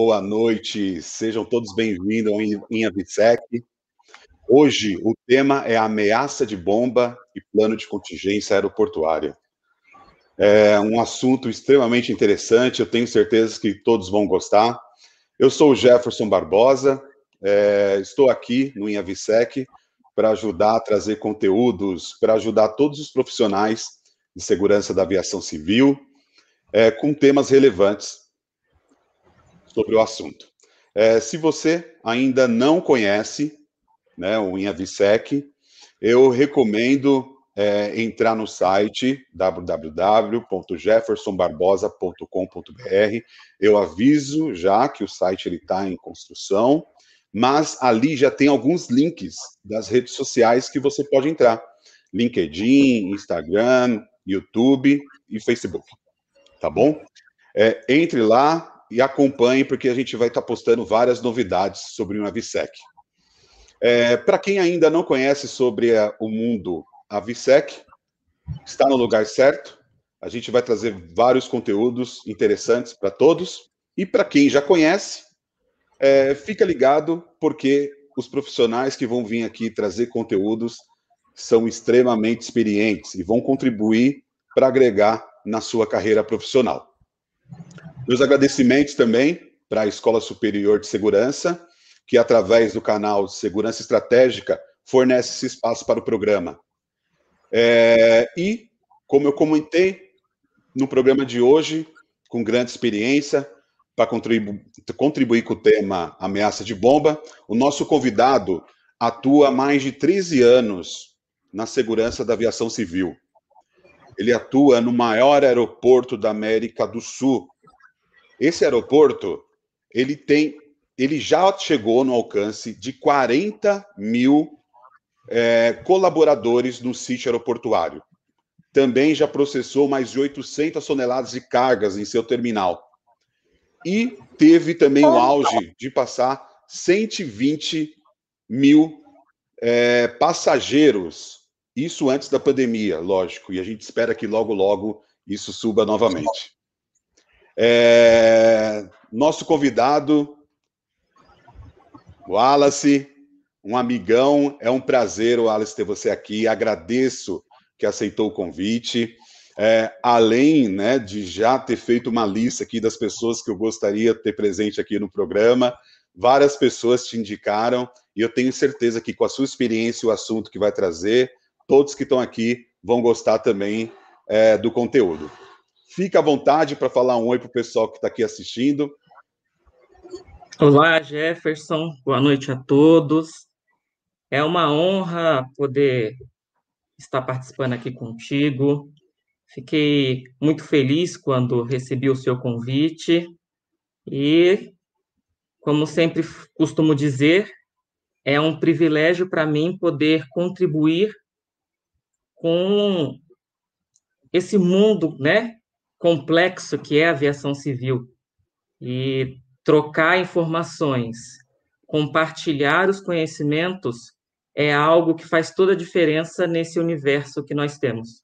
boa noite, sejam todos bem-vindos ao INAVSEC. Hoje o tema é ameaça de bomba e plano de contingência aeroportuária. É um assunto extremamente interessante, eu tenho certeza que todos vão gostar. Eu sou o Jefferson Barbosa, é, estou aqui no INAVSEC para ajudar a trazer conteúdos, para ajudar todos os profissionais de segurança da aviação civil, é, com temas relevantes sobre o assunto. É, se você ainda não conhece né, o INAVSEC, eu recomendo é, entrar no site www.jeffersonbarbosa.com.br. Eu aviso já que o site está em construção, mas ali já tem alguns links das redes sociais que você pode entrar: LinkedIn, Instagram, YouTube e Facebook. Tá bom? É, entre lá, e acompanhe, porque a gente vai estar postando várias novidades sobre o Avisec. É, Para quem ainda não conhece sobre a, o mundo Avisec, está no lugar certo. A gente vai trazer vários conteúdos interessantes para todos. E para quem já conhece, é, fica ligado, porque os profissionais que vão vir aqui trazer conteúdos são extremamente experientes e vão contribuir para agregar na sua carreira profissional. Meus agradecimentos também para a Escola Superior de Segurança, que através do canal Segurança Estratégica fornece esse espaço para o programa. É, e, como eu comentei no programa de hoje, com grande experiência, para contribu contribuir com o tema ameaça de bomba, o nosso convidado atua há mais de 13 anos na segurança da aviação civil. Ele atua no maior aeroporto da América do Sul, esse aeroporto, ele tem, ele já chegou no alcance de 40 mil é, colaboradores no sítio aeroportuário. Também já processou mais de 800 toneladas de cargas em seu terminal. E teve também o auge de passar 120 mil é, passageiros. Isso antes da pandemia, lógico. E a gente espera que logo, logo isso suba novamente. É, nosso convidado, Wallace, um amigão, é um prazer, Wallace, ter você aqui. Agradeço que aceitou o convite. É, além né, de já ter feito uma lista aqui das pessoas que eu gostaria de ter presente aqui no programa, várias pessoas te indicaram e eu tenho certeza que com a sua experiência e o assunto que vai trazer, todos que estão aqui vão gostar também é, do conteúdo. Fica à vontade para falar um oi para o pessoal que está aqui assistindo. Olá, Jefferson. Boa noite a todos. É uma honra poder estar participando aqui contigo. Fiquei muito feliz quando recebi o seu convite e, como sempre costumo dizer, é um privilégio para mim poder contribuir com esse mundo, né, complexo que é a aviação civil e trocar informações, compartilhar os conhecimentos é algo que faz toda a diferença nesse universo que nós temos.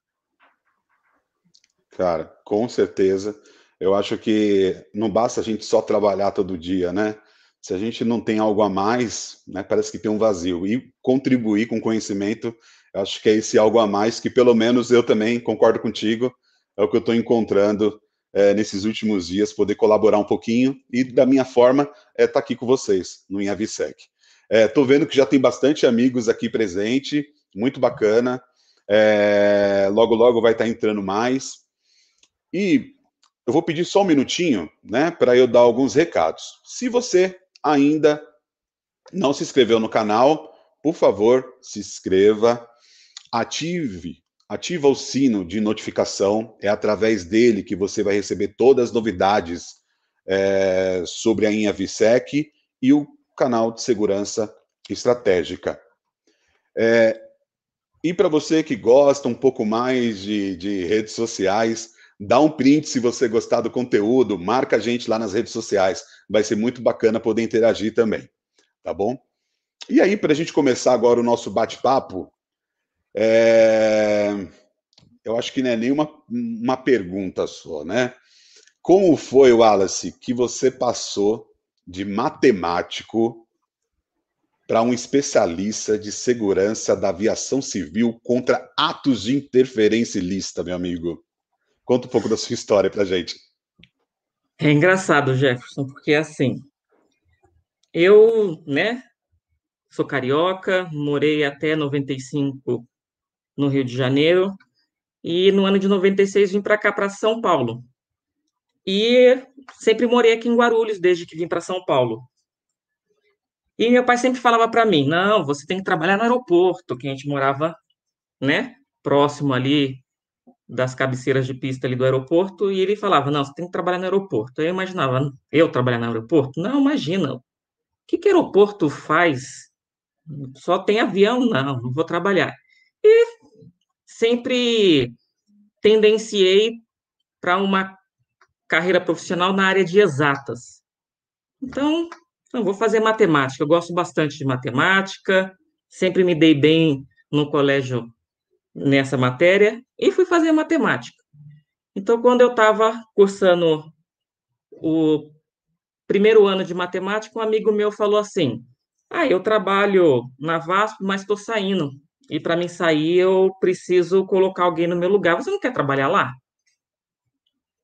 Cara, com certeza. Eu acho que não basta a gente só trabalhar todo dia, né? Se a gente não tem algo a mais, né, parece que tem um vazio. E contribuir com conhecimento, eu acho que é esse algo a mais que, pelo menos, eu também concordo contigo, é o que eu estou encontrando é, nesses últimos dias, poder colaborar um pouquinho e, da minha forma, é estar tá aqui com vocês no Inhavisec. Estou é, vendo que já tem bastante amigos aqui presente, muito bacana. É, logo, logo vai estar tá entrando mais. E eu vou pedir só um minutinho, né, para eu dar alguns recados. Se você ainda não se inscreveu no canal, por favor, se inscreva, ative Ativa o sino de notificação, é através dele que você vai receber todas as novidades é, sobre a InhaVisec e o canal de segurança estratégica. É, e para você que gosta um pouco mais de, de, redes sociais, dá um print se você gostar do conteúdo, marca a gente lá nas redes sociais. Vai ser muito bacana poder interagir também, tá bom? E aí, para a gente começar agora o nosso bate-papo, é... Eu acho que não é nenhuma uma pergunta só, né? Como foi, Wallace, que você passou de matemático para um especialista de segurança da aviação civil contra atos de interferência ilícita, meu amigo? Conta um pouco da sua história para gente. É engraçado, Jefferson, porque assim, eu, né, sou carioca, morei até 95 no Rio de Janeiro, e no ano de 96 vim para cá, para São Paulo. E sempre morei aqui em Guarulhos desde que vim para São Paulo. E meu pai sempre falava para mim: "Não, você tem que trabalhar no aeroporto", que a gente morava, né, próximo ali das cabeceiras de pista ali do aeroporto, e ele falava: "Não, você tem que trabalhar no aeroporto". Eu imaginava, eu trabalhar no aeroporto? Não, imagina. O que que aeroporto faz? Só tem avião? Não, não vou trabalhar. E sempre tendenciei para uma carreira profissional na área de exatas. Então, vou fazer matemática. Eu gosto bastante de matemática, sempre me dei bem no colégio nessa matéria e fui fazer matemática. Então, quando eu estava cursando o primeiro ano de matemática, um amigo meu falou assim: Ah, eu trabalho na VASP, mas estou saindo. E para mim sair, eu preciso colocar alguém no meu lugar. Você não quer trabalhar lá?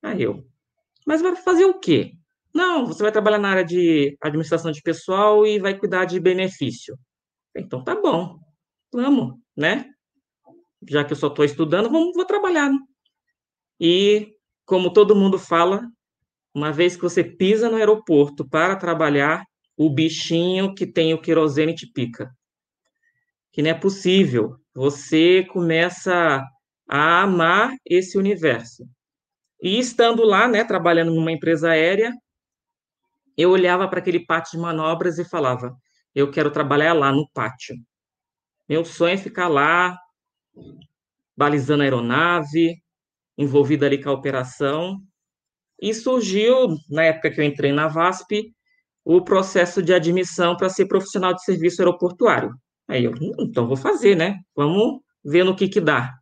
Aí eu, mas vai fazer o quê? Não, você vai trabalhar na área de administração de pessoal e vai cuidar de benefício. Então tá bom, vamos, né? Já que eu só estou estudando, vamos, vou trabalhar. Né? E como todo mundo fala, uma vez que você pisa no aeroporto para trabalhar, o bichinho que tem o querosene te pica. Que não é possível. Você começa a amar esse universo. E estando lá, né, trabalhando numa empresa aérea, eu olhava para aquele pátio de manobras e falava: eu quero trabalhar lá no pátio. Meu sonho é ficar lá, balizando a aeronave, envolvido ali com a operação. E surgiu, na época que eu entrei na VASP, o processo de admissão para ser profissional de serviço aeroportuário. Aí eu, hum, então vou fazer, né? Vamos ver no que que dá.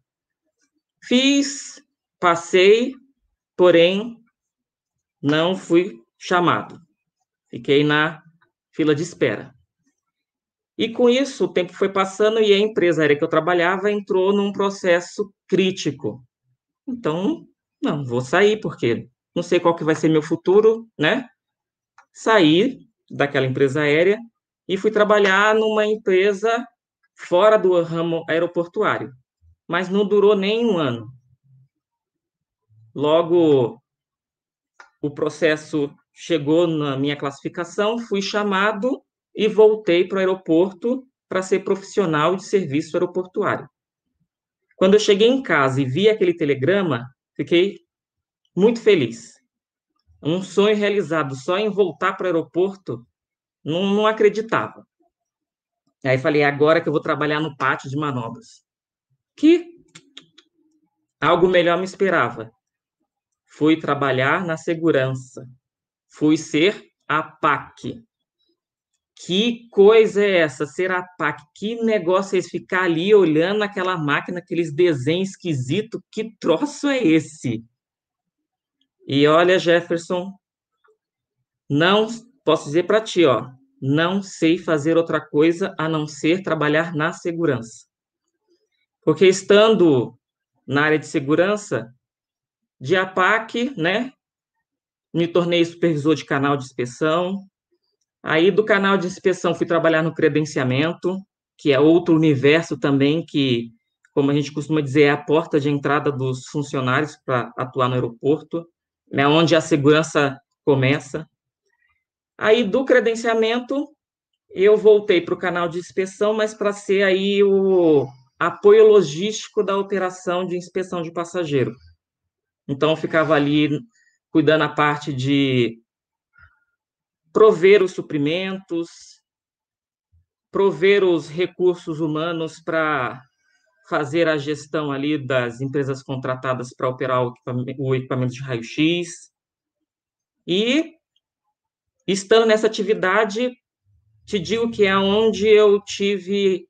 Fiz, passei, porém não fui chamado. Fiquei na fila de espera. E com isso, o tempo foi passando e a empresa aérea que eu trabalhava entrou num processo crítico. Então, não, vou sair, porque não sei qual que vai ser meu futuro, né? Saí daquela empresa aérea e fui trabalhar numa empresa fora do ramo aeroportuário. Mas não durou nem um ano. Logo, o processo chegou na minha classificação, fui chamado e voltei para o aeroporto para ser profissional de serviço aeroportuário. Quando eu cheguei em casa e vi aquele telegrama, fiquei muito feliz. Um sonho realizado só em voltar para o aeroporto, não, não acreditava. Aí falei, agora que eu vou trabalhar no pátio de manobras. Que algo melhor me esperava fui trabalhar na segurança, fui ser a PAC. Que coisa é essa, ser a PAC? Que negócio é esse? Ficar ali olhando aquela máquina, aqueles desenhos esquisitos, que troço é esse? E olha, Jefferson, não posso dizer para ti, ó, não sei fazer outra coisa a não ser trabalhar na segurança. Porque estando na área de segurança, de APAC, né? Me tornei supervisor de canal de inspeção. Aí do canal de inspeção fui trabalhar no credenciamento, que é outro universo também que, como a gente costuma dizer, é a porta de entrada dos funcionários para atuar no aeroporto, né, onde a segurança começa. Aí do credenciamento eu voltei para o canal de inspeção, mas para ser aí o apoio logístico da operação de inspeção de passageiro. Então, ficava ali cuidando a parte de prover os suprimentos, prover os recursos humanos para fazer a gestão ali das empresas contratadas para operar o equipamento, o equipamento de raio-x. E, estando nessa atividade, te digo que é onde eu tive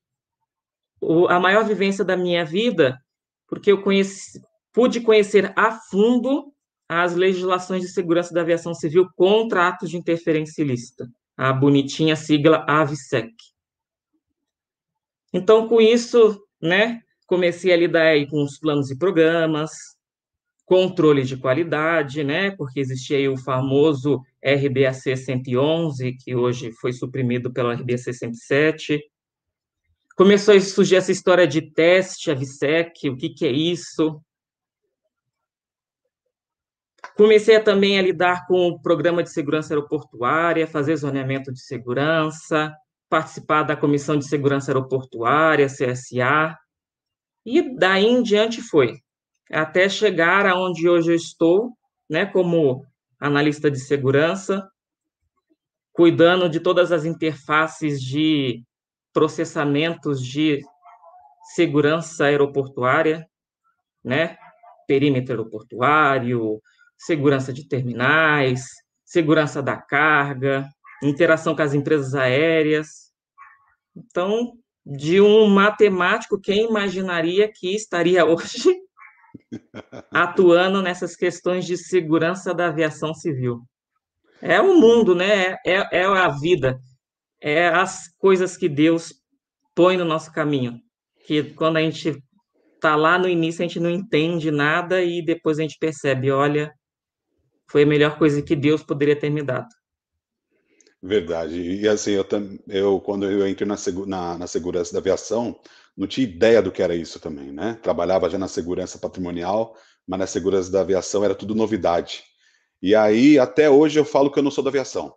a maior vivência da minha vida, porque eu conheci, pude conhecer a fundo as legislações de segurança da aviação civil contra atos de interferência ilícita, a bonitinha sigla AVSEC. Então, com isso, né, comecei a lidar com os planos e programas, controle de qualidade, né, porque existia o famoso RBAC 111, que hoje foi suprimido pela RBAC 107. Começou a surgir essa história de teste, a VSEC, o que, que é isso? Comecei também a lidar com o programa de segurança aeroportuária, fazer zoneamento de segurança, participar da Comissão de Segurança Aeroportuária, CSA, e daí em diante foi, até chegar aonde hoje eu estou, né, como analista de segurança, cuidando de todas as interfaces de processamentos de segurança aeroportuária, né, perímetro aeroportuário, segurança de terminais, segurança da carga, interação com as empresas aéreas. Então, de um matemático, quem imaginaria que estaria hoje atuando nessas questões de segurança da aviação civil? É o mundo, né? É, é a vida, é as coisas que Deus põe no nosso caminho. Que quando a gente está lá no início, a gente não entende nada e depois a gente percebe, olha, foi a melhor coisa que Deus poderia ter me dado. Verdade. E assim, eu, eu quando eu entrei na, na, na, segurança da aviação, não tinha ideia do que era isso também, né? Trabalhava já na segurança patrimonial, mas na segurança da aviação era tudo novidade. E aí, até hoje, eu falo que eu não sou da aviação.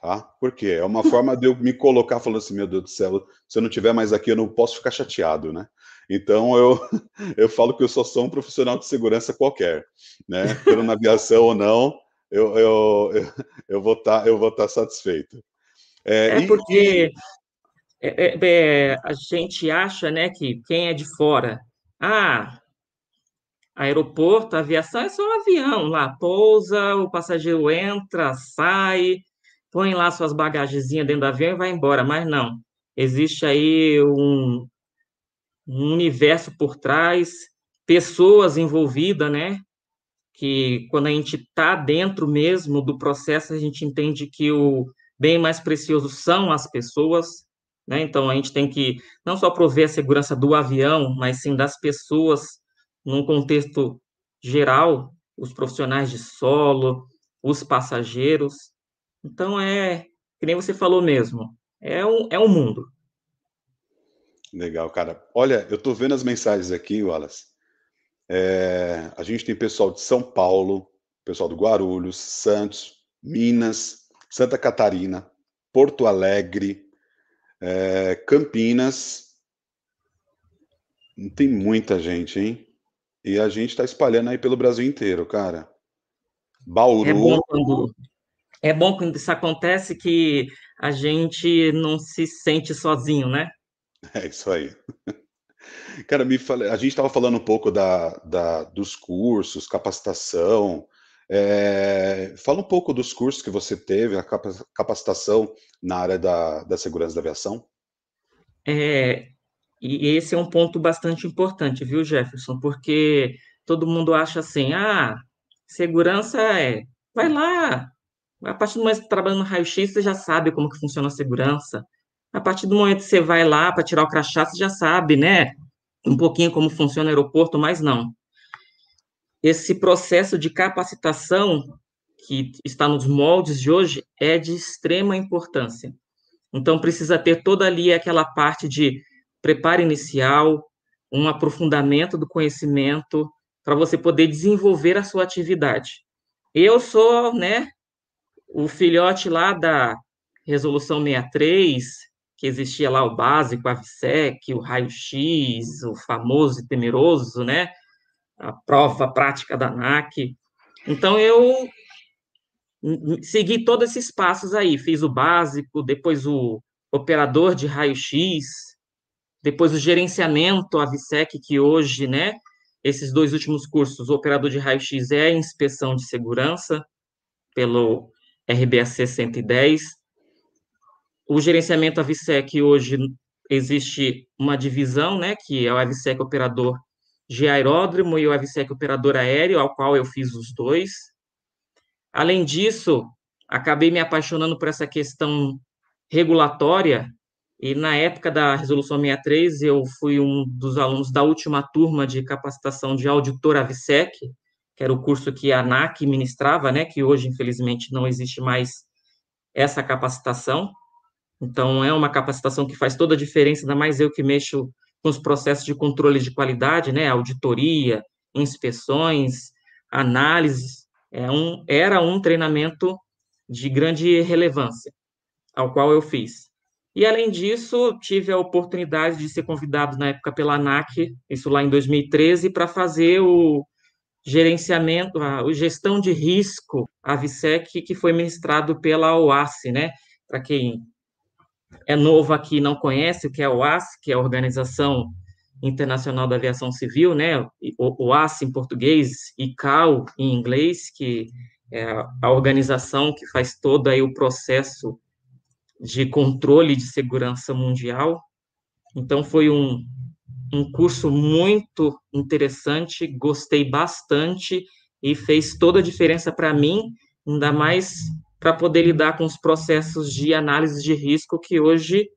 Tá? Por quê? É uma forma de eu me colocar falando assim, meu Deus do céu, se eu não tiver mais aqui, eu não posso ficar chateado, né? Então eu, eu falo que eu só sou um profissional de segurança qualquer, né? Pelo na aviação ou não, eu, eu, eu, eu vou estar tá, estar tá satisfeito. É, é porque e... é, é, a gente acha, né, que quem é de fora, ah, aeroporto, aviação é só um avião lá, pousa, o passageiro entra, sai, põe lá suas bagagezinhas dentro do avião e vai embora, mas não. Existe aí um, um universo por trás, pessoas envolvidas, né? Que quando a gente está dentro mesmo do processo, a gente entende que o bem mais precioso são as pessoas, né? Então a gente tem que não só prover a segurança do avião, mas sim das pessoas num contexto geral, os profissionais de solo, os passageiros. Então é, que nem você falou mesmo, é um, é um mundo. Legal, cara. Olha, eu tô vendo as mensagens aqui, Wallace. É, a gente tem pessoal de São Paulo, pessoal do Guarulhos, Santos, Minas, Santa Catarina, Porto Alegre, é, Campinas. Tem muita gente, hein? E a gente está espalhando aí pelo Brasil inteiro, cara. Bauru. É bom quando, é bom quando isso acontece que a gente não se sente sozinho, né? É isso aí. Cara, me fala, a gente estava falando um pouco da, da, dos cursos, capacitação. É, fala um pouco dos cursos que você teve, a capacitação na área da, da segurança da aviação. É, e esse é um ponto bastante importante, viu, Jefferson? Porque todo mundo acha assim, ah, segurança é, vai lá, a partir do momento que você trabalha no raio-x, você já sabe como que funciona a segurança. A partir do momento que você vai lá para tirar o crachá, você já sabe, né? Um pouquinho como funciona o aeroporto, mas não. Esse processo de capacitação que está nos moldes de hoje é de extrema importância. Então, precisa ter toda ali aquela parte de preparo inicial, um aprofundamento do conhecimento, para você poder desenvolver a sua atividade. Eu sou, né, o filhote lá da Resolução 63, que existia lá o básico, a VSEC, o raio-x, o famoso e temeroso, né? A prova prática da ANAC. Então, eu segui todos esses passos aí. Fiz o básico, depois o operador de raio-x, depois o gerenciamento, a VSEC, que hoje, né? Esses dois últimos cursos, o operador de raio-x é a inspeção de segurança pelo RBAC 110, o gerenciamento AVSEC hoje existe uma divisão, né, que é o AVSEC operador de aeródromo e o AVSEC operador aéreo, ao qual eu fiz os dois. Além disso, acabei me apaixonando por essa questão regulatória e na época da Resolução 63, eu fui um dos alunos da última turma de capacitação de auditor AVSEC, que era o curso que a ANAC ministrava, né, que hoje, infelizmente, não existe mais essa capacitação. Então, é uma capacitação que faz toda a diferença, ainda mais eu que mexo com os processos de controle de qualidade, né, auditoria, inspeções, análises. É um, era um treinamento de grande relevância, ao qual eu fiz. E, além disso, tive a oportunidade de ser convidado na época pela ANAC, isso lá em 2013, para fazer o gerenciamento, a, gestão de risco, a VSEC, que foi ministrado pela OASI, né? Para quem é novo aqui e não conhece o que é a OASI, que é a Organização Internacional da Aviação Civil, né? O OASI em português, ICAO em inglês, que é a organização que faz todo aí o processo de controle de segurança mundial. Então, foi um, um curso muito interessante, gostei bastante e fez toda a diferença para mim, ainda mais para poder lidar com os processos de análise de risco que hoje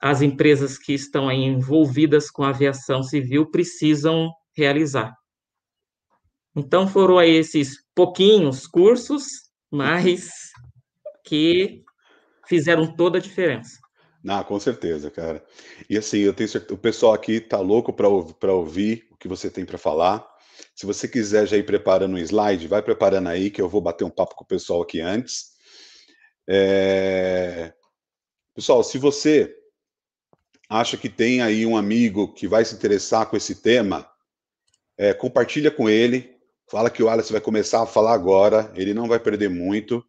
as empresas que estão envolvidas com a aviação civil precisam realizar. Então foram aí esses pouquinhos cursos, mas que fizeram toda a diferença. Ah, com certeza, cara. E assim, eu tenho certeza, o pessoal aqui tá louco para ouvir o que você tem para falar. Se você quiser já ir preparando um slide, vai preparando aí, que eu vou bater um papo com o pessoal aqui antes. É... Pessoal, se você acha que tem aí um amigo que vai se interessar com esse tema, é, compartilha com ele. Fala que o Alex vai começar a falar agora, ele não vai perder muito.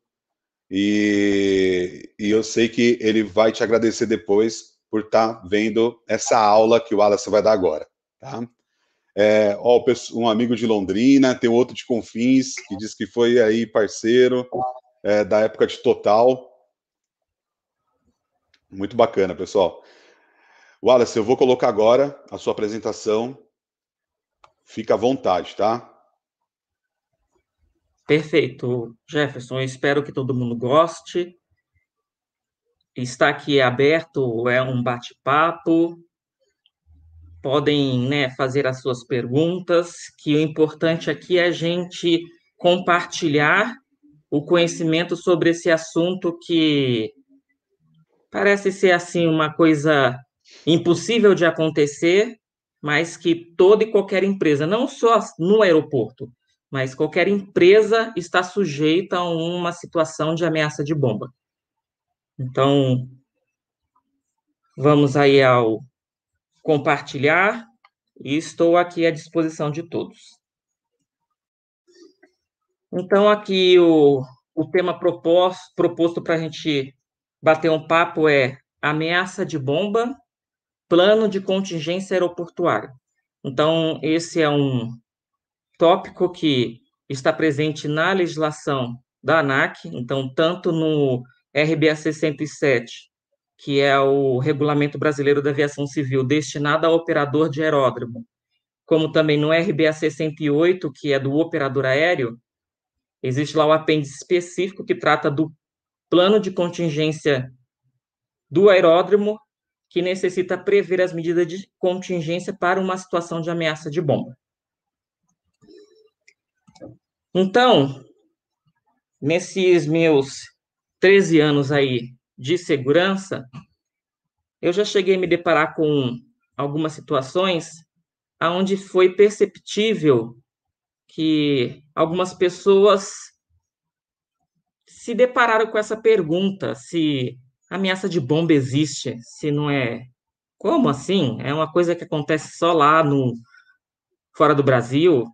E, e eu sei que ele vai te agradecer depois por estar tá vendo essa aula que o Wallace vai dar agora. Tá? É, ó, um amigo de Londrina, tem outro de Confins, que diz que foi aí parceiro é, da época de Total. Muito bacana, pessoal. Wallace, eu vou colocar agora a sua apresentação. Fica à vontade, tá? Perfeito, Jefferson. Espero que todo mundo goste. Está aqui aberto, é um bate-papo. Podem né, fazer as suas perguntas, que o importante aqui é a gente compartilhar o conhecimento sobre esse assunto que parece ser assim uma coisa impossível de acontecer, mas que toda e qualquer empresa, não só no aeroporto, mas qualquer empresa está sujeita a uma situação de ameaça de bomba. Então, vamos aí ao compartilhar e estou aqui à disposição de todos. Então, aqui o, o tema proposto, proposto para a gente bater um papo é ameaça de bomba, plano de contingência aeroportuária. Então, esse é um, tópico que está presente na legislação da ANAC, então, tanto no RBAC 107, que é o Regulamento Brasileiro da Aviação Civil, destinado ao operador de aeródromo, como também no RBAC 108, que é do operador aéreo, existe lá o apêndice específico que trata do plano de contingência do aeródromo, que necessita prever as medidas de contingência para uma situação de ameaça de bomba. Então, nesses meus 13 anos aí de segurança, eu já cheguei a me deparar com algumas situações onde foi perceptível que algumas pessoas se depararam com essa pergunta: se ameaça de bomba existe, se não é. Como assim? É uma coisa que acontece só lá no fora do Brasil?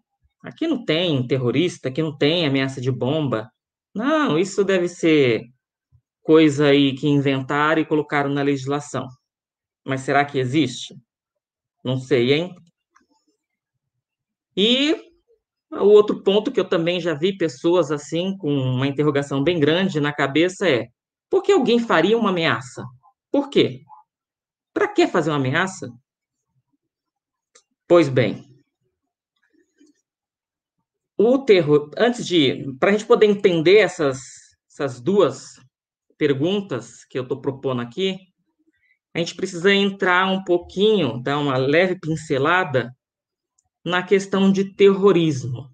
Aqui não tem terrorista, aqui não tem ameaça de bomba. Não, isso deve ser coisa aí que inventaram e colocaram na legislação. Mas será que existe? Não sei, hein? E o outro ponto que eu também já vi pessoas assim, com uma interrogação bem grande na cabeça é: por que alguém faria uma ameaça? Por quê? Para que fazer uma ameaça? Pois bem, o terror, antes de, para a gente poder entender essas, essas duas perguntas que eu estou propondo aqui, a gente precisa entrar um pouquinho, dar uma leve pincelada na questão de terrorismo.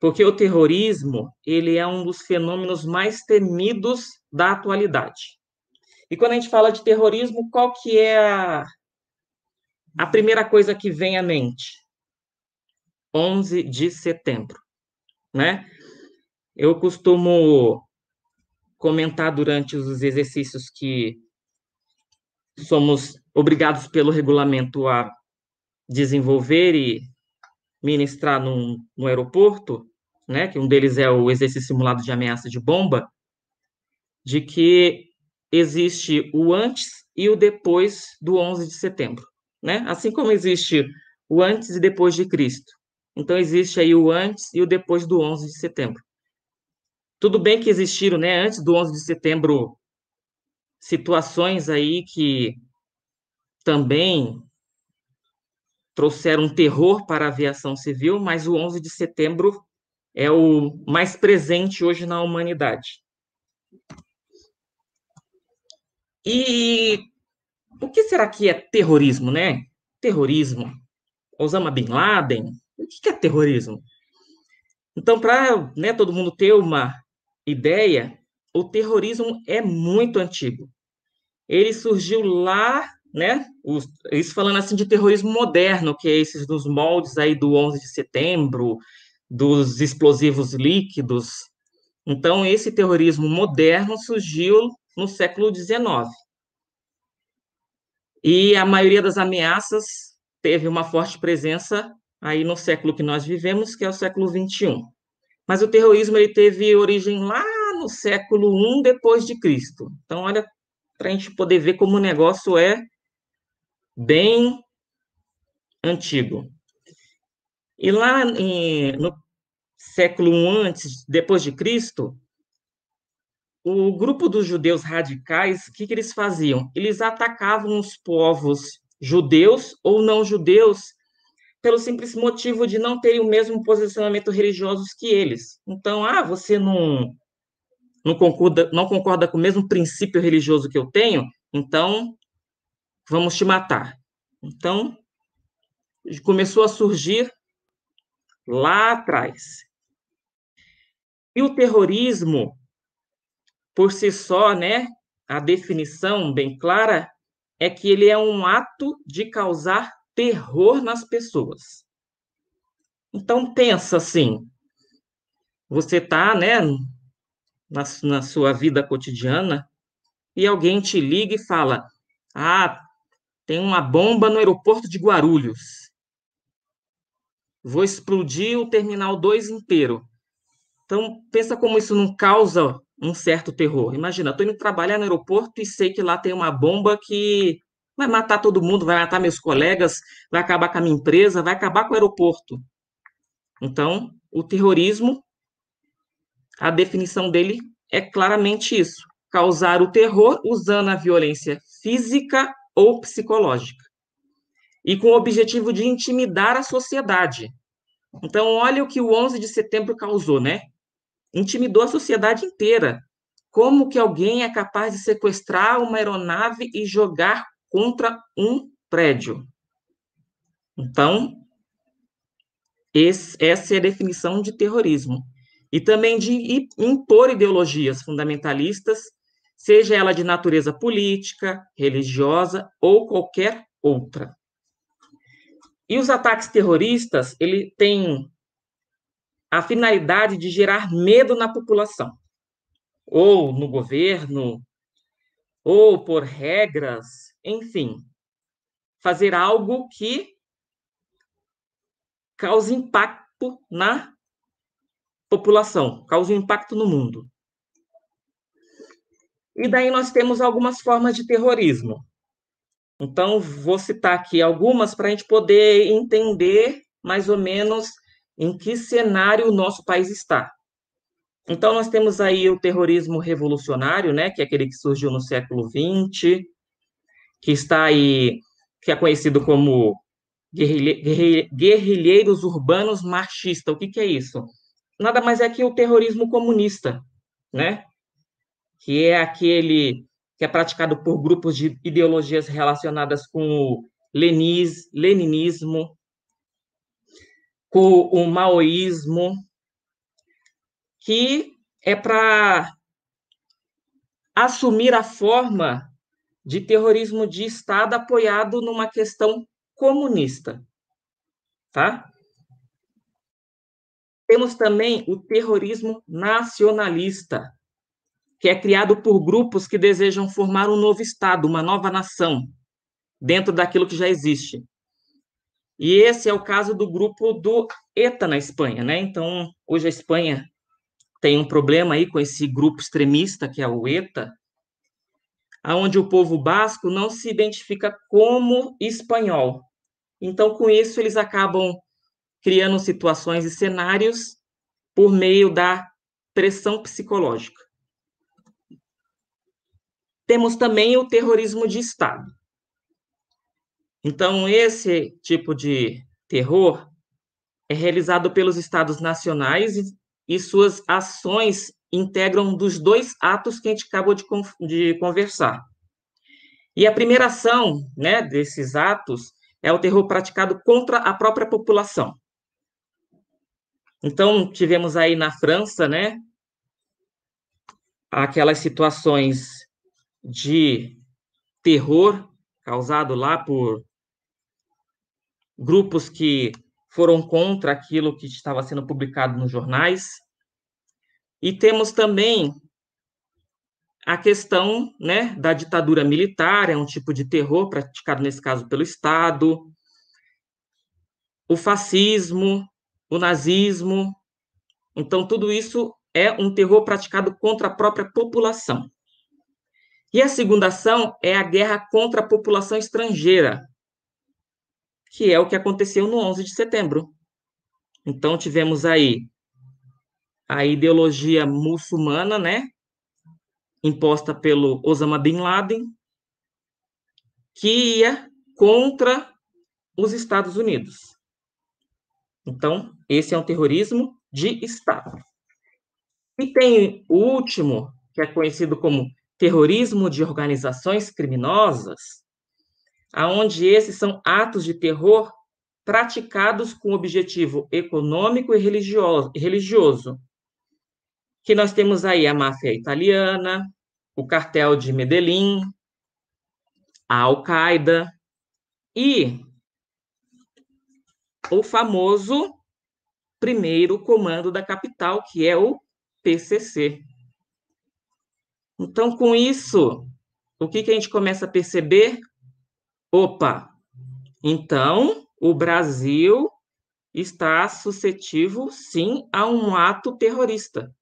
Porque o terrorismo, ele é um dos fenômenos mais temidos da atualidade. E quando a gente fala de terrorismo, qual que é a, a primeira coisa que vem à mente? 11 de setembro, né? Eu costumo comentar durante os exercícios que somos obrigados pelo regulamento a desenvolver e ministrar num, no aeroporto, né, que um deles é o exercício simulado de ameaça de bomba, de que existe o antes e o depois do 11 de setembro, né? Assim como existe o antes e depois de Cristo. Então existe aí o antes e o depois do 11 de setembro. Tudo bem que existiram, né, antes do 11 de setembro, situações aí que também trouxeram terror para a aviação civil, mas o 11 de setembro é o mais presente hoje na humanidade. E o que será que é terrorismo, né? Terrorismo. Osama Bin Laden. O que é terrorismo? Então, para né, todo mundo ter uma ideia, o terrorismo é muito antigo. Ele surgiu lá né? Os, isso falando assim de terrorismo moderno, que é esses dos moldes aí do 11 de setembro, dos explosivos líquidos. Então, esse terrorismo moderno surgiu no século XIX. E a maioria das ameaças teve uma forte presença aí no século que nós vivemos, que é o século XXI. Mas o terrorismo ele teve origem lá no século I depois de Cristo. Então, olha, para a gente poder ver como o negócio é bem antigo. E lá em, no século I antes, depois de Cristo, o grupo dos judeus radicais, o que, que eles faziam? Eles atacavam os povos judeus ou não judeus pelo simples motivo de não terem o mesmo posicionamento religioso que eles. Então, ah, você não não concorda, não concorda com o mesmo princípio religioso que eu tenho, então vamos te matar. Então, começou a surgir lá atrás. E o terrorismo, por si só, né, a definição bem clara é que ele é um ato de causar terror nas pessoas. Então pensa assim, você tá, né, na, na sua vida cotidiana e alguém te liga e fala: "Ah, tem uma bomba no aeroporto de Guarulhos. Vou explodir o terminal 2 inteiro. Então, pensa como isso não causa um certo terror. Imagina, estou indo trabalhar no aeroporto e sei que lá tem uma bomba que vai matar todo mundo, vai matar meus colegas, vai acabar com a minha empresa, vai acabar com o aeroporto. Então, o terrorismo, a definição dele é claramente isso: causar o terror usando a violência física ou psicológica, e com o objetivo de intimidar a sociedade. Então, olha o que o 11 de setembro causou, né? Intimidou a sociedade inteira. Como que alguém é capaz de sequestrar uma aeronave e jogar contra um prédio? Então, esse, essa é a definição de terrorismo. E também de impor ideologias fundamentalistas seja ela de natureza política, religiosa ou qualquer outra. E os ataques terroristas, ele tem a finalidade de gerar medo na população, ou no governo, ou por regras, enfim, fazer algo que cause impacto na população, cause impacto no mundo. E daí nós temos algumas formas de terrorismo. Então, vou citar aqui algumas para a gente poder entender mais ou menos em que cenário o nosso país está. Então, nós temos aí o terrorismo revolucionário, né, que é aquele que surgiu no século XX, que está aí, que é conhecido como guerrilheiros urbanos marxistas. O que, que é isso? Nada mais é que o terrorismo comunista, né? Que é aquele que é praticado por grupos de ideologias relacionadas com o lenis, leninismo, com o maoísmo, que é para assumir a forma de terrorismo de Estado apoiado numa questão comunista, tá? Temos também o terrorismo nacionalista, que é criado por grupos que desejam formar um novo Estado, uma nova nação, dentro daquilo que já existe. E esse é o caso do grupo do ETA na Espanha, né? Então, hoje a Espanha tem um problema aí com esse grupo extremista que é o ETA, aonde o povo basco não se identifica como espanhol. Então, com isso, eles acabam criando situações e cenários por meio da pressão psicológica. Temos também o terrorismo de Estado. Então, esse tipo de terror é realizado pelos Estados nacionais e, e suas ações integram dos dois atos que a gente acabou de, de conversar. E a primeira ação né, desses atos é o terror praticado contra a própria população. Então, tivemos aí na França, né, aquelas situações de terror causado lá por grupos que foram contra aquilo que estava sendo publicado nos jornais. E temos também a questão né, da ditadura militar, é um tipo de terror praticado, nesse caso, pelo Estado, o fascismo, o nazismo. Então, tudo isso é um terror praticado contra a própria população. E a segunda ação é a guerra contra a população estrangeira, que é o que aconteceu no 11 de setembro. Então, tivemos aí a ideologia muçulmana, né, imposta pelo Osama Bin Laden, que ia contra os Estados Unidos. Então, esse é um terrorismo de Estado. E tem o último, que é conhecido como terrorismo de organizações criminosas, aonde esses são atos de terror praticados com objetivo econômico e religioso, que nós temos aí a máfia italiana, o cartel de Medellín, a Al-Qaeda e o famoso primeiro comando da capital, que é o PCC. Então, com isso, o que, que a gente começa a perceber? Opa, então o Brasil está suscetível, sim, a um ato terrorista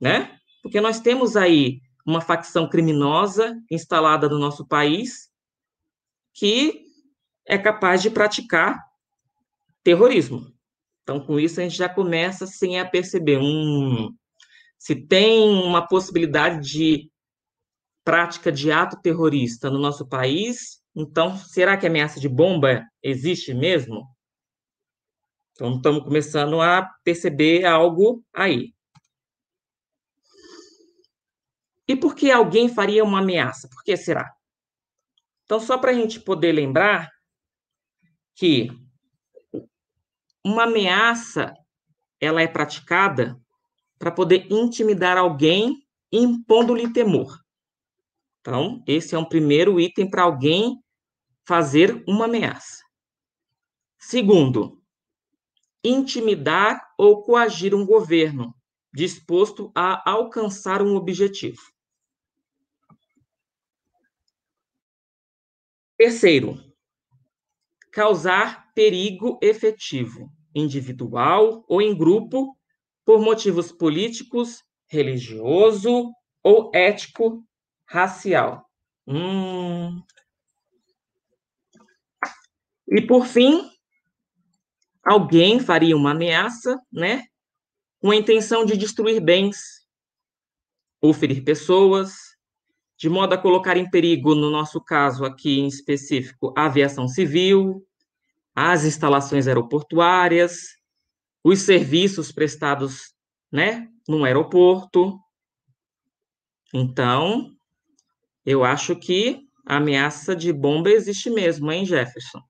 né? Porque nós temos aí uma facção criminosa instalada no nosso país que é capaz de praticar terrorismo. Então, com isso, a gente já começa assim, a perceber um, se tem uma possibilidade de prática de ato terrorista no nosso país, então, será que a ameaça de bomba existe mesmo? Então, estamos começando a perceber algo aí. E por que alguém faria uma ameaça? Por que será? Então, só para a gente poder lembrar que uma ameaça ela é praticada para poder intimidar alguém impondo-lhe temor. Então, esse é um primeiro item para alguém fazer uma ameaça. Segundo, intimidar ou coagir um governo disposto a alcançar um objetivo. Terceiro, causar perigo efetivo, individual ou em grupo, por motivos políticos, religioso ou ético, racial. Hum. E por fim, alguém faria uma ameaça, né, com a intenção de destruir bens ou ferir pessoas, de modo a colocar em perigo, no nosso caso aqui em específico, a aviação civil, as instalações aeroportuárias, os serviços prestados, né, no aeroporto. Então, eu acho que a ameaça de bomba existe mesmo, hein, Jefferson?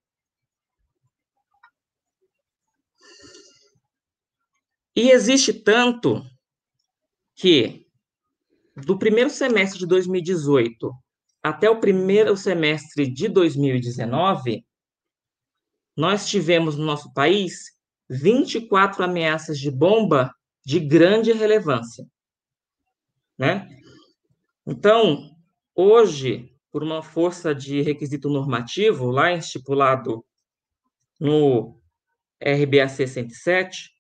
E existe tanto que, do primeiro semestre de 2018 até o primeiro semestre de 2019, nós tivemos no nosso país 24 ameaças de bomba de grande relevância. Né? Então, hoje, por uma força de requisito normativo, lá estipulado no RBAC 107,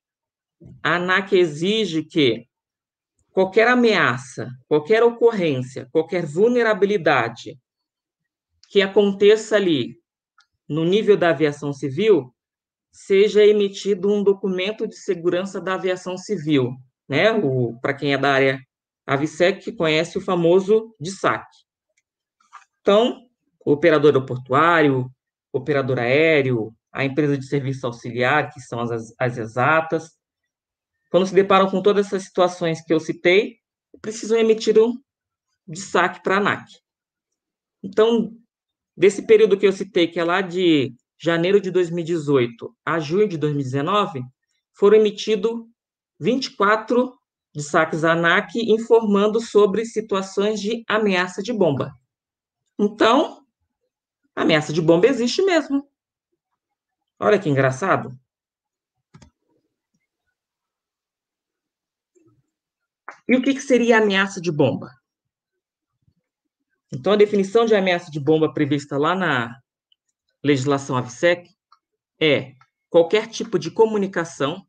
a ANAC exige que qualquer ameaça, qualquer ocorrência, qualquer vulnerabilidade que aconteça ali no nível da aviação civil, seja emitido um documento de segurança da aviação civil, né? O para quem é da área Avisec conhece o famoso DSAC. Então, o operador aeroportuário, operador aéreo, a empresa de serviço auxiliar, que são as, as exatas, quando se deparam com todas essas situações que eu citei, precisam emitir um destaque para a ANAC. Então, desse período que eu citei, que é lá de janeiro de 2018 a junho de 2019, foram emitidos 24 destaques à ANAC informando sobre situações de ameaça de bomba. Então, ameaça de bomba existe mesmo. Olha que engraçado. E o que, que seria ameaça de bomba? Então, a definição de ameaça de bomba prevista lá na legislação AVSEC é qualquer tipo de comunicação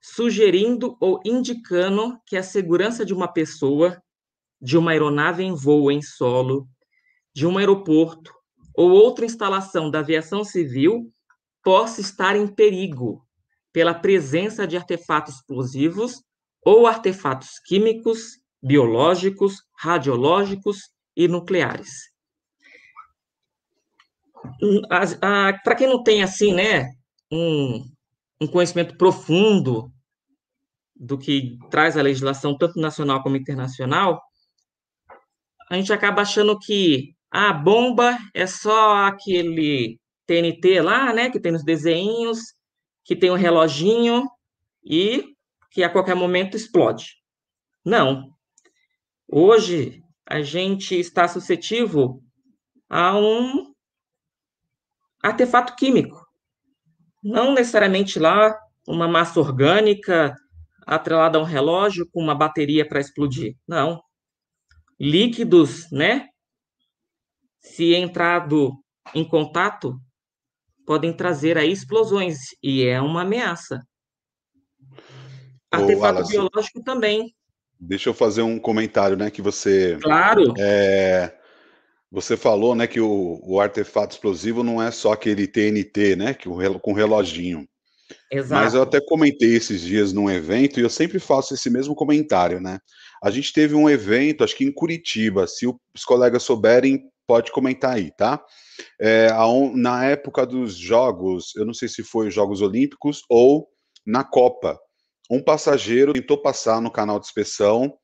sugerindo ou indicando que a segurança de uma pessoa, de uma aeronave em voo em solo, de um aeroporto ou outra instalação da aviação civil possa estar em perigo pela presença de artefatos explosivos ou artefatos químicos, biológicos, radiológicos e nucleares. Para quem não tem assim, né, um, um conhecimento profundo do que traz a legislação, tanto nacional como internacional, a gente acaba achando que a bomba é só aquele TNT lá, né, que tem nos desenhos, que tem um reloginho e que a qualquer momento explode. Não. Hoje, a gente está suscetível a um artefato químico. Não necessariamente lá uma massa orgânica atrelada a um relógio com uma bateria para explodir. Não. Líquidos, né? Se entrado em contato, podem trazer aí explosões e é uma ameaça. Artefato biológico também. Deixa eu fazer um comentário, né? Que você. Claro. É, você falou, né, que o, o, artefato explosivo não é só aquele TNT, né? Que o, com reloginho. Exato. Mas eu até comentei esses dias num evento e eu sempre faço esse mesmo comentário, né? A gente teve um evento, acho que em Curitiba. Se os colegas souberem, pode comentar aí, tá? É, na época dos Jogos, eu não sei se foi os Jogos Olímpicos ou na Copa um passageiro tentou passar no canal de inspeção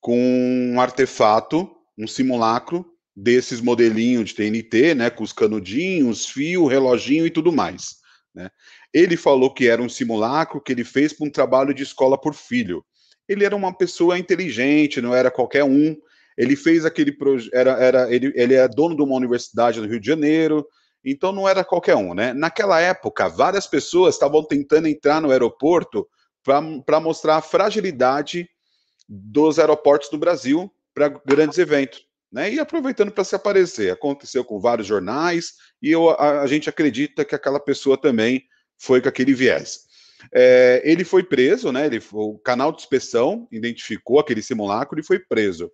com um artefato, um simulacro desses modelinhos de TNT, né, com os canudinhos, fio, reloginho e tudo mais. Né? Ele falou que era um simulacro que ele fez para um trabalho de escola por filho. Ele era uma pessoa inteligente, não era qualquer um. Ele fez aquele projeto, era, era, ele, ele é dono de uma universidade no Rio de Janeiro, então não era qualquer um, né? Naquela época, várias pessoas estavam tentando entrar no aeroporto para mostrar a fragilidade dos aeroportos do Brasil para grandes eventos. Né? E aproveitando para se aparecer. Aconteceu com vários jornais, e eu, a, a, gente acredita que aquela pessoa também foi com aquele viés. É, ele foi preso, né? Ele, o canal de inspeção identificou aquele simulacro e foi preso.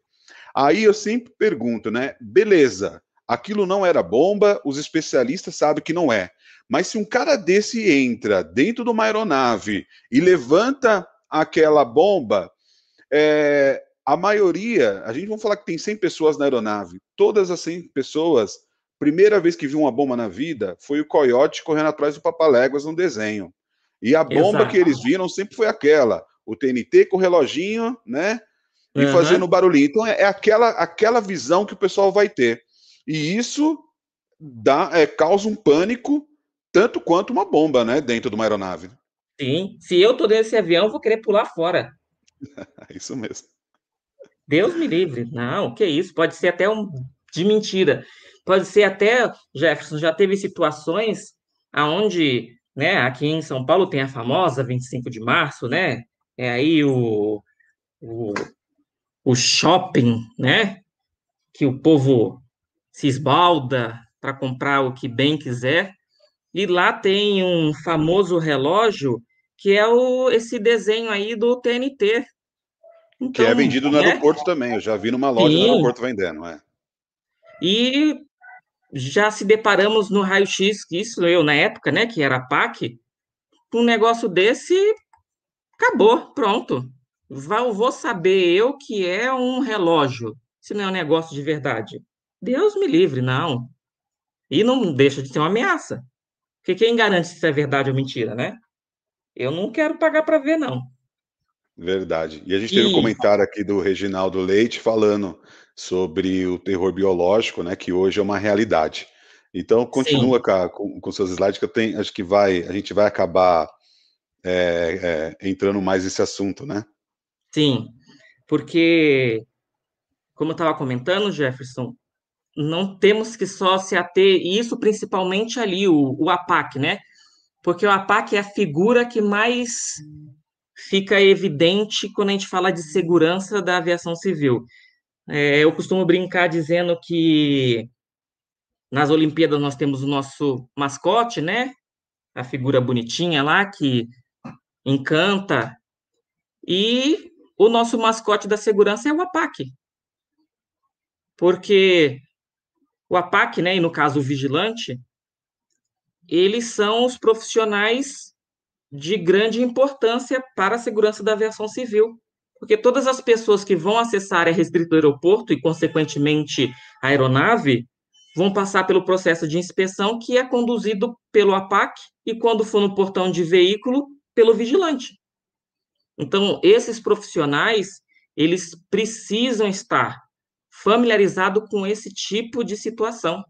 Aí eu sempre pergunto, né? Beleza, aquilo não era bomba, os especialistas sabem que não é. Mas se um cara desse entra dentro de uma aeronave e levanta aquela bomba, é, a maioria, a gente vai falar que tem 100 pessoas na aeronave, todas as 100 pessoas primeira vez que viu uma bomba na vida foi o coiote correndo atrás do Papaléguas no desenho. E a bomba Exato. que eles viram sempre foi aquela, o TNT com o reloginho, né? E uhum. fazendo barulhinho. Então é, é, aquela, aquela visão que o pessoal vai ter. E isso dá, é, causa um pânico tanto quanto uma bomba, né? Dentro de uma aeronave. Sim. Se eu tô dentro desse avião, eu vou querer pular fora. isso mesmo. Deus me livre. Não, que isso. Pode ser até um de mentira. Pode ser até, Jefferson, já teve situações aonde, né, aqui em São Paulo tem a famosa 25 de março, né? É aí o, o, o shopping, né? Que o povo se esbalda para comprar o que bem quiser. E lá tem um famoso relógio que é o, esse desenho aí do TNT. Então, que é então, vendido no né? aeroporto também. Eu já vi numa loja Sim. no aeroporto vendendo, é. E já se deparamos no raio-x, isso eu na época, né, que era a PAC, um negócio desse, acabou, pronto. Vou saber eu que é um relógio, se não é um negócio de verdade. Deus me livre, não. E não deixa de ser uma ameaça. Porque quem garante se é verdade ou mentira, né? Eu não quero pagar para ver, não. Verdade. E a gente teve e... um comentário aqui do Reginaldo Leite falando sobre o terror biológico, né, que hoje é uma realidade. Então, continua com, com seus slides, que eu tenho, acho que vai, a gente vai acabar é, é, entrando mais nesse assunto, né? Sim, porque, como eu estava comentando, Jefferson, não temos que só se ater, e isso principalmente ali, o, o APAC, né? Porque o APAC é a figura que mais fica evidente quando a gente fala de segurança da aviação civil. É, eu costumo brincar dizendo que nas Olimpíadas nós temos o nosso mascote, né? A figura bonitinha lá que encanta. E o nosso mascote da segurança é o APAC. Porque o APAC, né, e no caso o vigilante, eles são os profissionais de grande importância para a segurança da aviação civil, porque todas as pessoas que vão acessar a área restrita do aeroporto e, consequentemente, a aeronave, vão passar pelo processo de inspeção que é conduzido pelo APAC e, quando for no portão de veículo, pelo vigilante. Então, esses profissionais, eles precisam estar familiarizados com esse tipo de situação.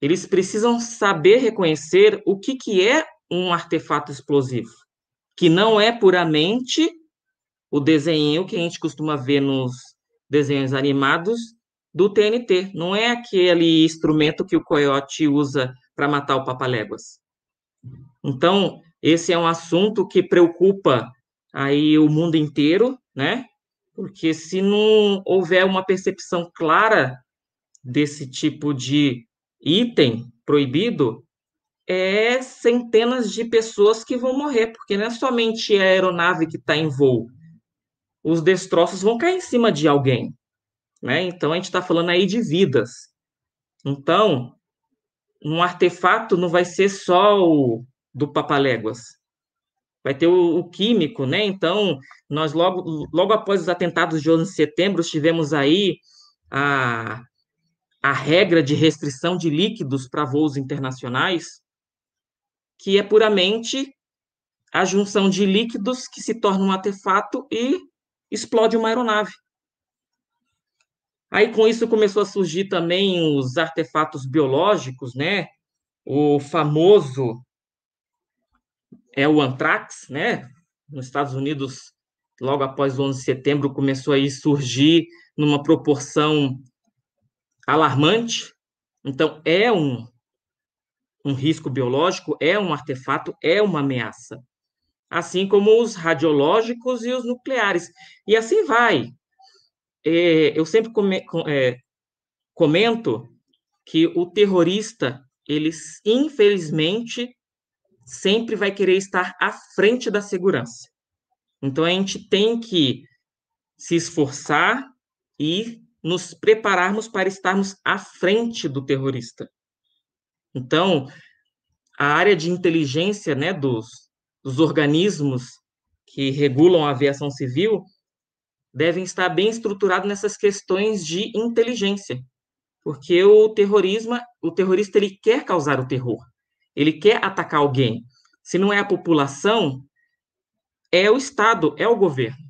Eles precisam saber reconhecer o que, que é um artefato explosivo, que não é puramente o desenho que a gente costuma ver nos desenhos animados do TNT. Não é aquele instrumento que o coiote usa para matar o papaléguas. Então, esse é um assunto que preocupa aí o mundo inteiro, né? Porque se não houver uma percepção clara desse tipo de item proibido, é centenas de pessoas que vão morrer, porque não é somente a aeronave que está em voo. Os destroços vão cair em cima de alguém. Né? Então, a gente está falando aí de vidas. Então, um artefato não vai ser só o do Papaléguas. Vai ter o, o, químico, né? Então, nós logo, logo após os atentados de 11 de setembro, tivemos aí a, a regra de restrição de líquidos para voos internacionais, que é puramente a junção de líquidos que se torna um artefato e explode uma aeronave. Aí com isso começou a surgir também os artefatos biológicos, né? O famoso é o anthrax, né? Nos Estados Unidos, logo após o 11 de setembro, começou a surgir numa proporção alarmante. Então, é um um risco biológico, é um artefato, é uma ameaça. Assim como os radiológicos e os nucleares. E assim vai. É, eu sempre come, é, comento que o terrorista, ele, infelizmente, sempre vai querer estar à frente da segurança. Então, a gente tem que se esforçar e nos prepararmos para estarmos à frente do terrorista. Então, a área de inteligência né, dos, dos organismos que regulam a aviação civil devem estar bem estruturados nessas questões de inteligência. Porque o terrorismo, o terrorista ele quer causar o terror. Ele quer atacar alguém. Se não é a população, é o Estado, é o governo.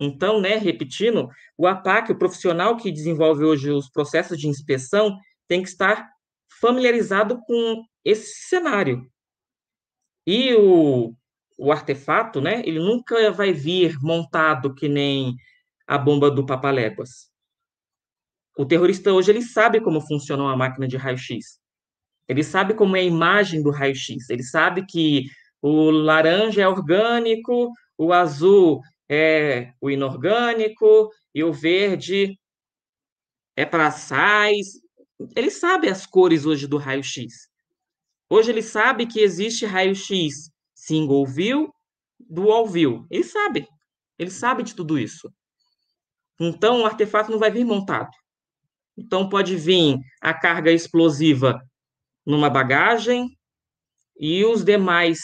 Então, né, repetindo, o APAC, o profissional que desenvolve hoje os processos de inspeção, tem que estar familiarizado com esse cenário. E o, o artefato, né, ele nunca vai vir montado que nem a bomba do Papaléguas. O terrorista hoje ele sabe como funciona uma máquina de raio-x. Ele sabe como é a imagem do raio-x. Ele sabe que o laranja é orgânico, o azul é o inorgânico e o verde é para sais. Ele sabe as cores hoje do raio-x. Hoje ele sabe que existe raio-x single view, dual view. Ele sabe. Ele sabe de tudo isso. Então o artefato não vai vir montado. Então pode vir a carga explosiva numa bagagem e os demais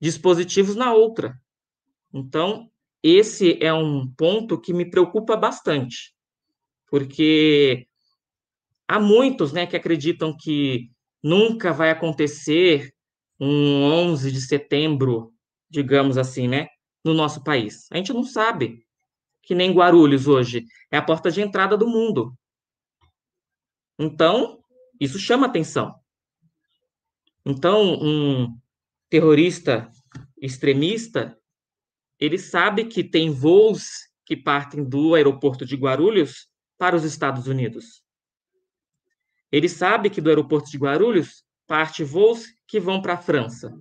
dispositivos na outra. Então, esse é um ponto que me preocupa bastante, porque há muitos né, que acreditam que nunca vai acontecer um 11 de setembro, digamos assim, né, no nosso país. A gente não sabe que nem Guarulhos hoje é a porta de entrada do mundo. Então, isso chama atenção. Então, um terrorista extremista, ele sabe que tem voos que partem do aeroporto de Guarulhos para os Estados Unidos. Ele sabe que do aeroporto de Guarulhos parte voos que vão para a França.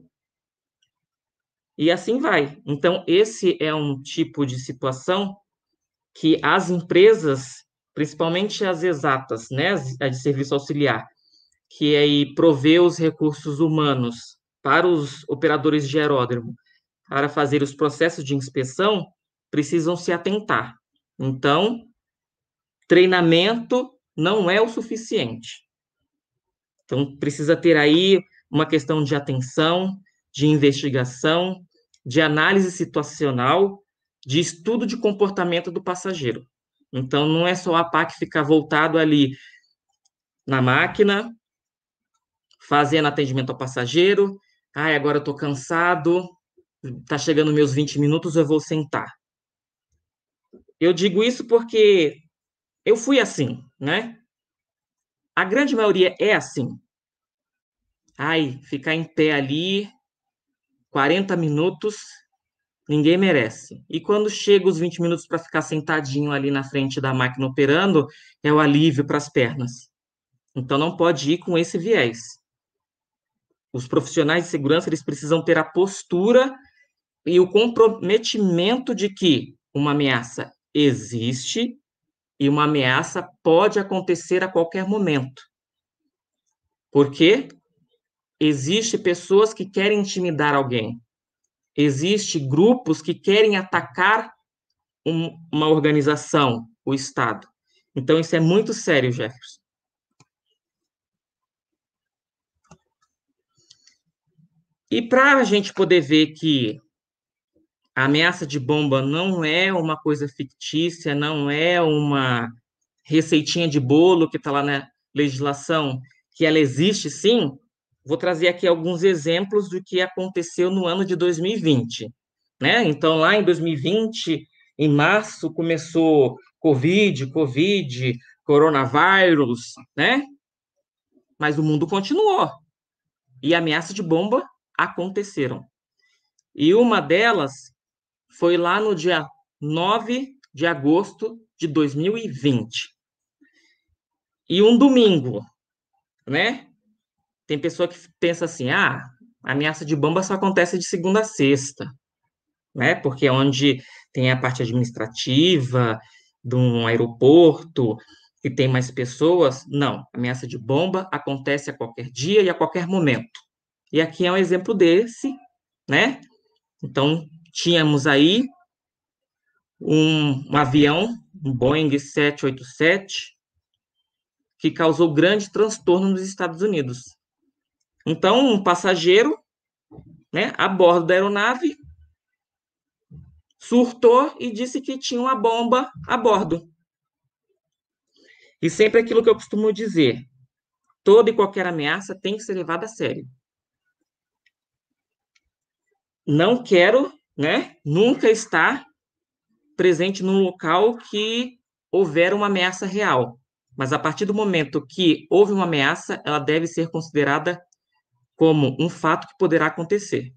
E assim vai. Então, esse é um tipo de situação que as empresas, principalmente as exatas, né, a de serviço auxiliar, que aí provê os recursos humanos para os operadores de aeródromo para fazer os processos de inspeção, precisam se atentar. Então, treinamento não é o suficiente. Então, precisa ter aí uma questão de atenção, de investigação, de análise situacional, de estudo de comportamento do passageiro. Então, não é só a PAC ficar voltado ali na máquina, fazendo atendimento ao passageiro. Ai, agora eu tô cansado, tá chegando meus 20 minutos, eu vou sentar. Eu digo isso porque eu fui assim, né? A grande maioria é assim. Ai, ficar em pé ali 40 minutos, ninguém merece. E quando chega os 20 minutos para ficar sentadinho ali na frente da máquina operando, é o alívio para as pernas. Então não pode ir com esse viés os profissionais de segurança eles precisam ter a postura e o comprometimento de que uma ameaça existe e uma ameaça pode acontecer a qualquer momento. Porque existe pessoas que querem intimidar alguém. Existe grupos que querem atacar um, uma organização, o Estado. Então isso é muito sério, Jefferson. E para a gente poder ver que a ameaça de bomba não é uma coisa fictícia, não é uma receitinha de bolo que está lá na legislação, que ela existe sim, vou trazer aqui alguns exemplos do que aconteceu no ano de 2020. Né? Então, lá em 2020, em março, começou Covid, Covid, coronavírus, né? Mas o mundo continuou. E a ameaça de bomba aconteceram. E uma delas foi lá no dia 9 de agosto de 2020. E um domingo, né? Tem pessoa que pensa assim: ah, ameaça de bomba só acontece de segunda a sexta, né? Porque é onde tem a parte administrativa de um aeroporto e tem mais pessoas. Não, ameaça de bomba acontece a qualquer dia e a qualquer momento. E aqui é um exemplo desse, né? Então, tínhamos aí um, um avião, um Boeing 787, que causou grande transtorno nos Estados Unidos. Então, um passageiro, né, a bordo da aeronave, surtou e disse que tinha uma bomba a bordo. E sempre aquilo que eu costumo dizer: toda e qualquer ameaça tem que ser levada a sério. Não quero, né, nunca estar presente num local que houver uma ameaça real. Mas a partir do momento que houve uma ameaça, ela deve ser considerada como um fato que poderá acontecer.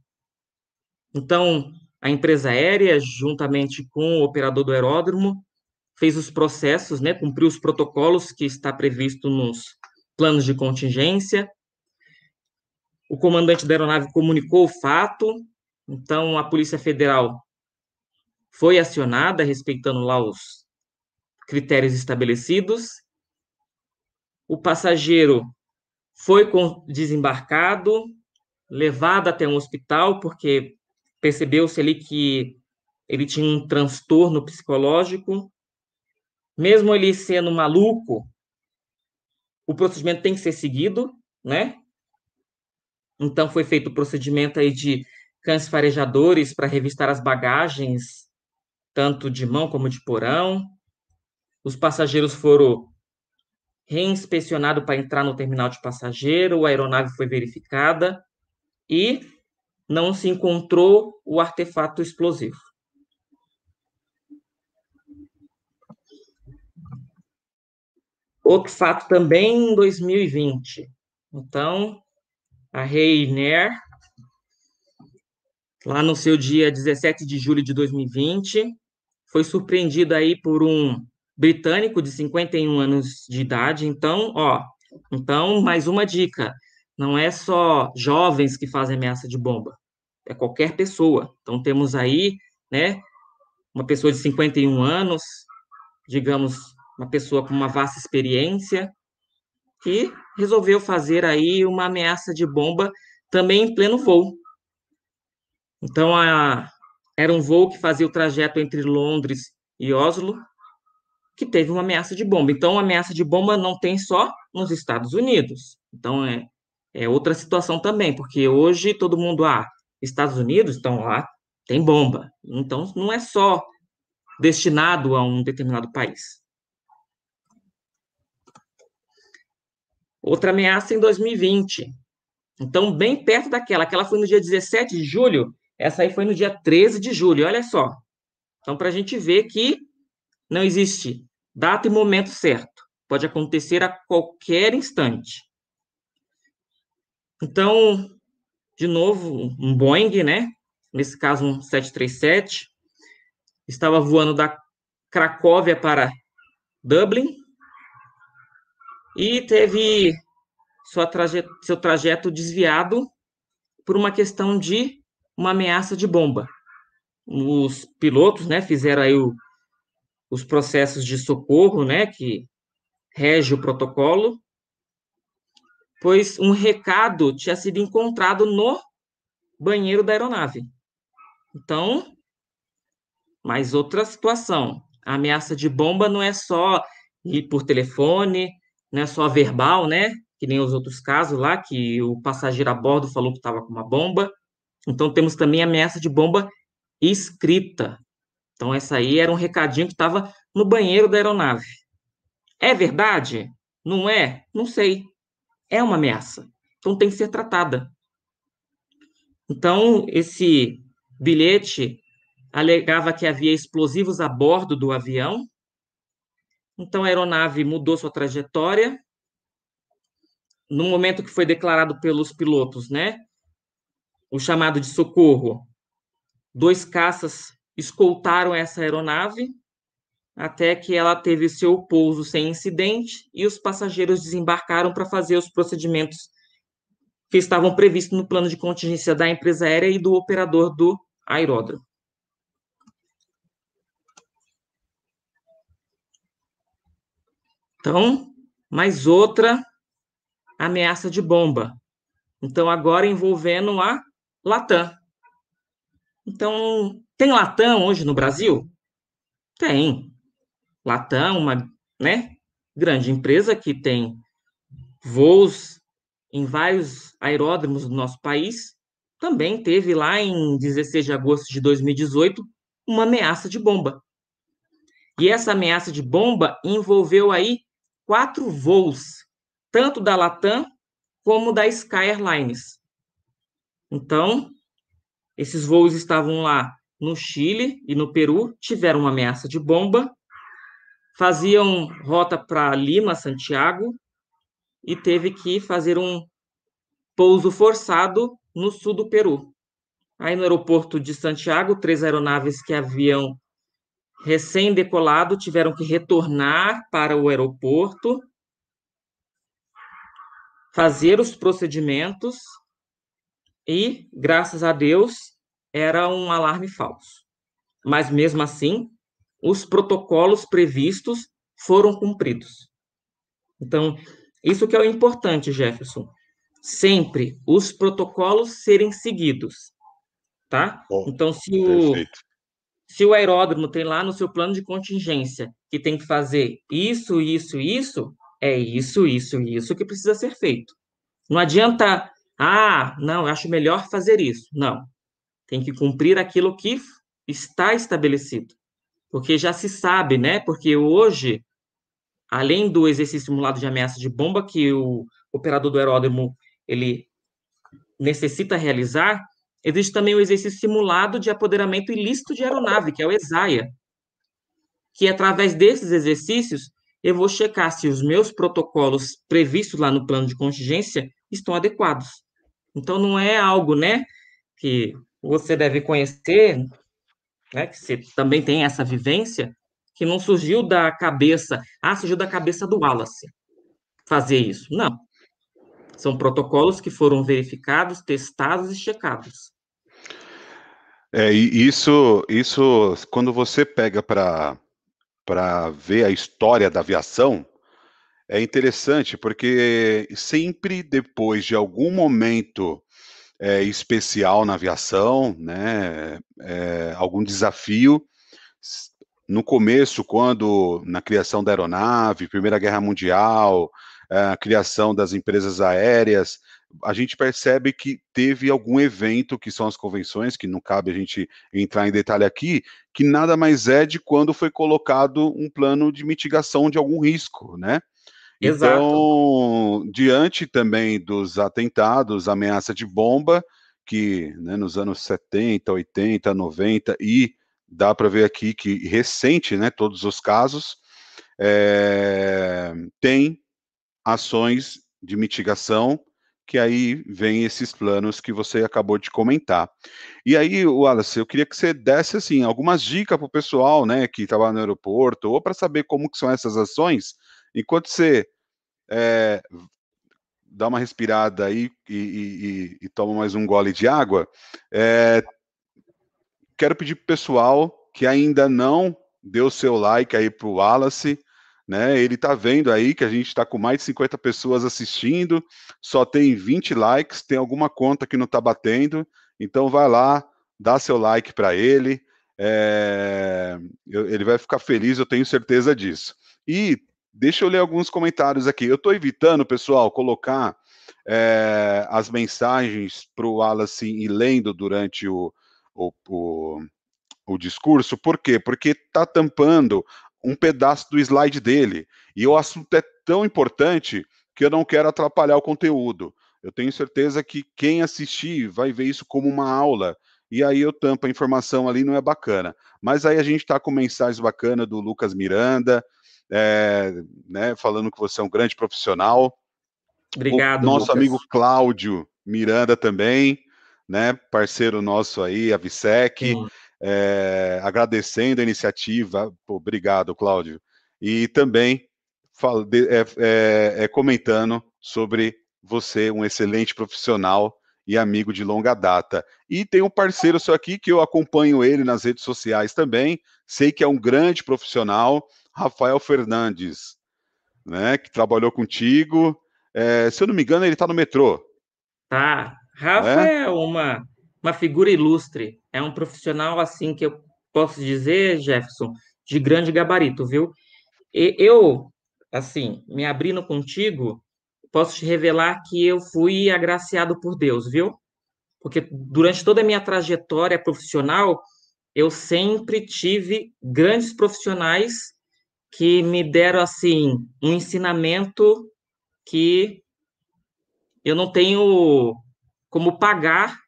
Então, a empresa aérea, juntamente com o operador do aeródromo, fez os processos, né, cumpriu os protocolos que está previsto nos planos de contingência. O comandante da aeronave comunicou o fato, então a Polícia Federal foi acionada, respeitando lá os critérios estabelecidos. O passageiro foi desembarcado, levado até um hospital, porque percebeu-se ali que ele tinha um transtorno psicológico. Mesmo ele sendo maluco, o procedimento tem que ser seguido, né? Então foi feito o procedimento aí de cães farejadores para revistar as bagagens, tanto de mão como de porão. Os passageiros foram reinspecionados para entrar no terminal de passageiro, a aeronave foi verificada e não se encontrou o artefato explosivo. Outro fato também em 2020. Então, a Reiner, lá no seu dia 17 de julho de 2020, foi surpreendida aí por um britânico de 51 anos de idade. Então, ó, então mais uma dica, não é só jovens que fazem ameaça de bomba é qualquer pessoa. Então, temos aí, né, uma pessoa de 51 anos, digamos, uma pessoa com uma vasta experiência, que resolveu fazer aí uma ameaça de bomba também em pleno voo. Então, a, era um voo que fazia o trajeto entre Londres e Oslo, que teve uma ameaça de bomba. Então, a ameaça de bomba não tem só nos Estados Unidos. Então, é, é outra situação também, porque hoje todo mundo, ah, Estados Unidos estão lá, tem bomba. Então, não é só destinado a um determinado país. Outra ameaça em 2020. Então, bem perto daquela. Aquela foi no dia 17 de julho, essa aí foi no dia 13 de julho, olha só. Então, para a gente ver que não existe data e momento certo. Pode acontecer a qualquer instante. Então, de novo, um Boeing, né? Nesse caso, um 737. Estava voando da Cracóvia para Dublin e teve trajet seu trajeto desviado por uma questão de uma ameaça de bomba. Os pilotos, né, fizeram aí o, os processos de socorro, né, que rege o protocolo, pois um recado tinha sido encontrado no banheiro da aeronave. Então, mais outra situação. A ameaça de bomba não é só ir por telefone, não é só verbal, né? Que nem os outros casos lá, que o passageiro a bordo falou que estava com uma bomba. Então, temos também ameaça de bomba escrita. Então, essa aí era um recadinho que estava no banheiro da aeronave. É verdade? Não é? Não sei é uma ameaça. Então tem que ser tratada. Então, esse bilhete alegava que havia explosivos a bordo do avião. Então a aeronave mudou sua trajetória. No momento que foi declarado pelos pilotos, né, o chamado de socorro, dois caças escoltaram essa aeronave até que ela teve seu pouso sem incidente e os passageiros desembarcaram para fazer os procedimentos que estavam previstos no plano de contingência da empresa aérea e do operador do aeródromo. Então, mais outra ameaça de bomba. Então, agora envolvendo a Latam. Então, tem Latam hoje no Brasil? Tem. Latam, uma né, grande empresa que tem voos em vários aeródromos do nosso país, também teve lá em 16 de agosto de 2018 uma ameaça de bomba. E essa ameaça de bomba envolveu aí quatro voos, tanto da Latam como da Sky Airlines. Então, esses voos estavam lá no Chile e no Peru, tiveram uma ameaça de bomba, faziam rota para Lima, Santiago, e teve que fazer um pouso forçado no sul do Peru. Aí no aeroporto de Santiago, três aeronaves que haviam recém-decolado tiveram que retornar para o aeroporto, fazer os procedimentos e, graças a Deus, era um alarme falso. Mas mesmo assim, os protocolos previstos foram cumpridos. Então, isso que é o importante, Jefferson. Sempre os protocolos serem seguidos, tá? Bom, então, se o, se o aeródromo tem lá no seu plano de contingência que tem que fazer isso, isso, isso, é isso, isso, isso que precisa ser feito. Não adianta, ah, não, acho melhor fazer isso. Não. Tem que cumprir aquilo que está estabelecido. Porque já se sabe, né? Porque hoje além do exercício simulado de ameaça de bomba que o operador do aeródromo ele necessita realizar, existe também o exercício simulado de apoderamento ilícito de aeronave, que é o ESAIA, que através desses exercícios eu vou checar se os meus protocolos previstos lá no plano de contingência estão adequados. Então não é algo, né, que você deve conhecer, né, que você também tem essa vivência, que não surgiu da cabeça, ah, surgiu da cabeça do Wallace fazer isso. Não. São protocolos que foram verificados, testados e checados. É, isso, isso, quando você pega para ver a história da aviação, é interessante porque sempre depois de algum momento é, especial na aviação, né, é, algum desafio, no começo, quando na criação da aeronave, Primeira Guerra Mundial, eh, a criação das empresas aéreas, a gente percebe que teve algum evento, que são as convenções, que não cabe a gente entrar em detalhe aqui, que nada mais é de quando foi colocado um plano de mitigação de algum risco, né? Exato. Então, diante também dos atentados, ameaça de bomba, que né, nos anos 70, 80, 90 e dá para ver aqui que recente, né, todos os casos, é, tem ações de mitigação que aí vem esses planos que você acabou de comentar. E aí, Wallace, eu queria que você desse assim algumas dicas para o pessoal, né, que estava no aeroporto, ou para saber como que são essas ações, enquanto você é, dá uma respirada aí e, e, e, toma mais um gole de água. É, quero pedir para o pessoal que ainda não deu seu like aí para o Wallace, né? Ele está vendo aí que a gente está com mais de 50 pessoas assistindo, só tem 20 likes, tem alguma conta que não está batendo, então vai lá, dá seu like para ele, é... ele vai ficar feliz, eu tenho certeza disso. E deixa eu ler alguns comentários aqui. Eu estou evitando, pessoal, colocar é, as mensagens para o Wallace e lendo durante o, o, o, o discurso, por quê? Porque está tampando um pedaço do slide dele. E o assunto é tão importante que eu não quero atrapalhar o conteúdo. Eu tenho certeza que quem assistir vai ver isso como uma aula. E aí eu tampo a informação ali, não é bacana. Mas aí a gente está com mensagens bacanas do Lucas Miranda, é, né, falando que você é um grande profissional. Obrigado. O nosso Lucas. amigo Cláudio Miranda também né, parceiro nosso aí, a Visec, é, agradecendo a iniciativa, obrigado, Cláudio, e também fala, é, é, é, comentando sobre você, um excelente profissional e amigo de longa data. E tem um parceiro seu aqui que eu acompanho ele nas redes sociais também, sei que é um grande profissional, Rafael Fernandes, né, que trabalhou contigo. É, se eu não me engano, ele está no metrô. Tá, Rafa é, é uma, uma figura ilustre, é um profissional assim que eu posso dizer, Jefferson, de grande gabarito, viu? E eu, assim, me abrindo contigo, posso te revelar que eu fui agraciado por Deus, viu? Porque durante toda a minha trajetória profissional, eu sempre tive grandes profissionais que me deram assim um ensinamento que eu não tenho como pagar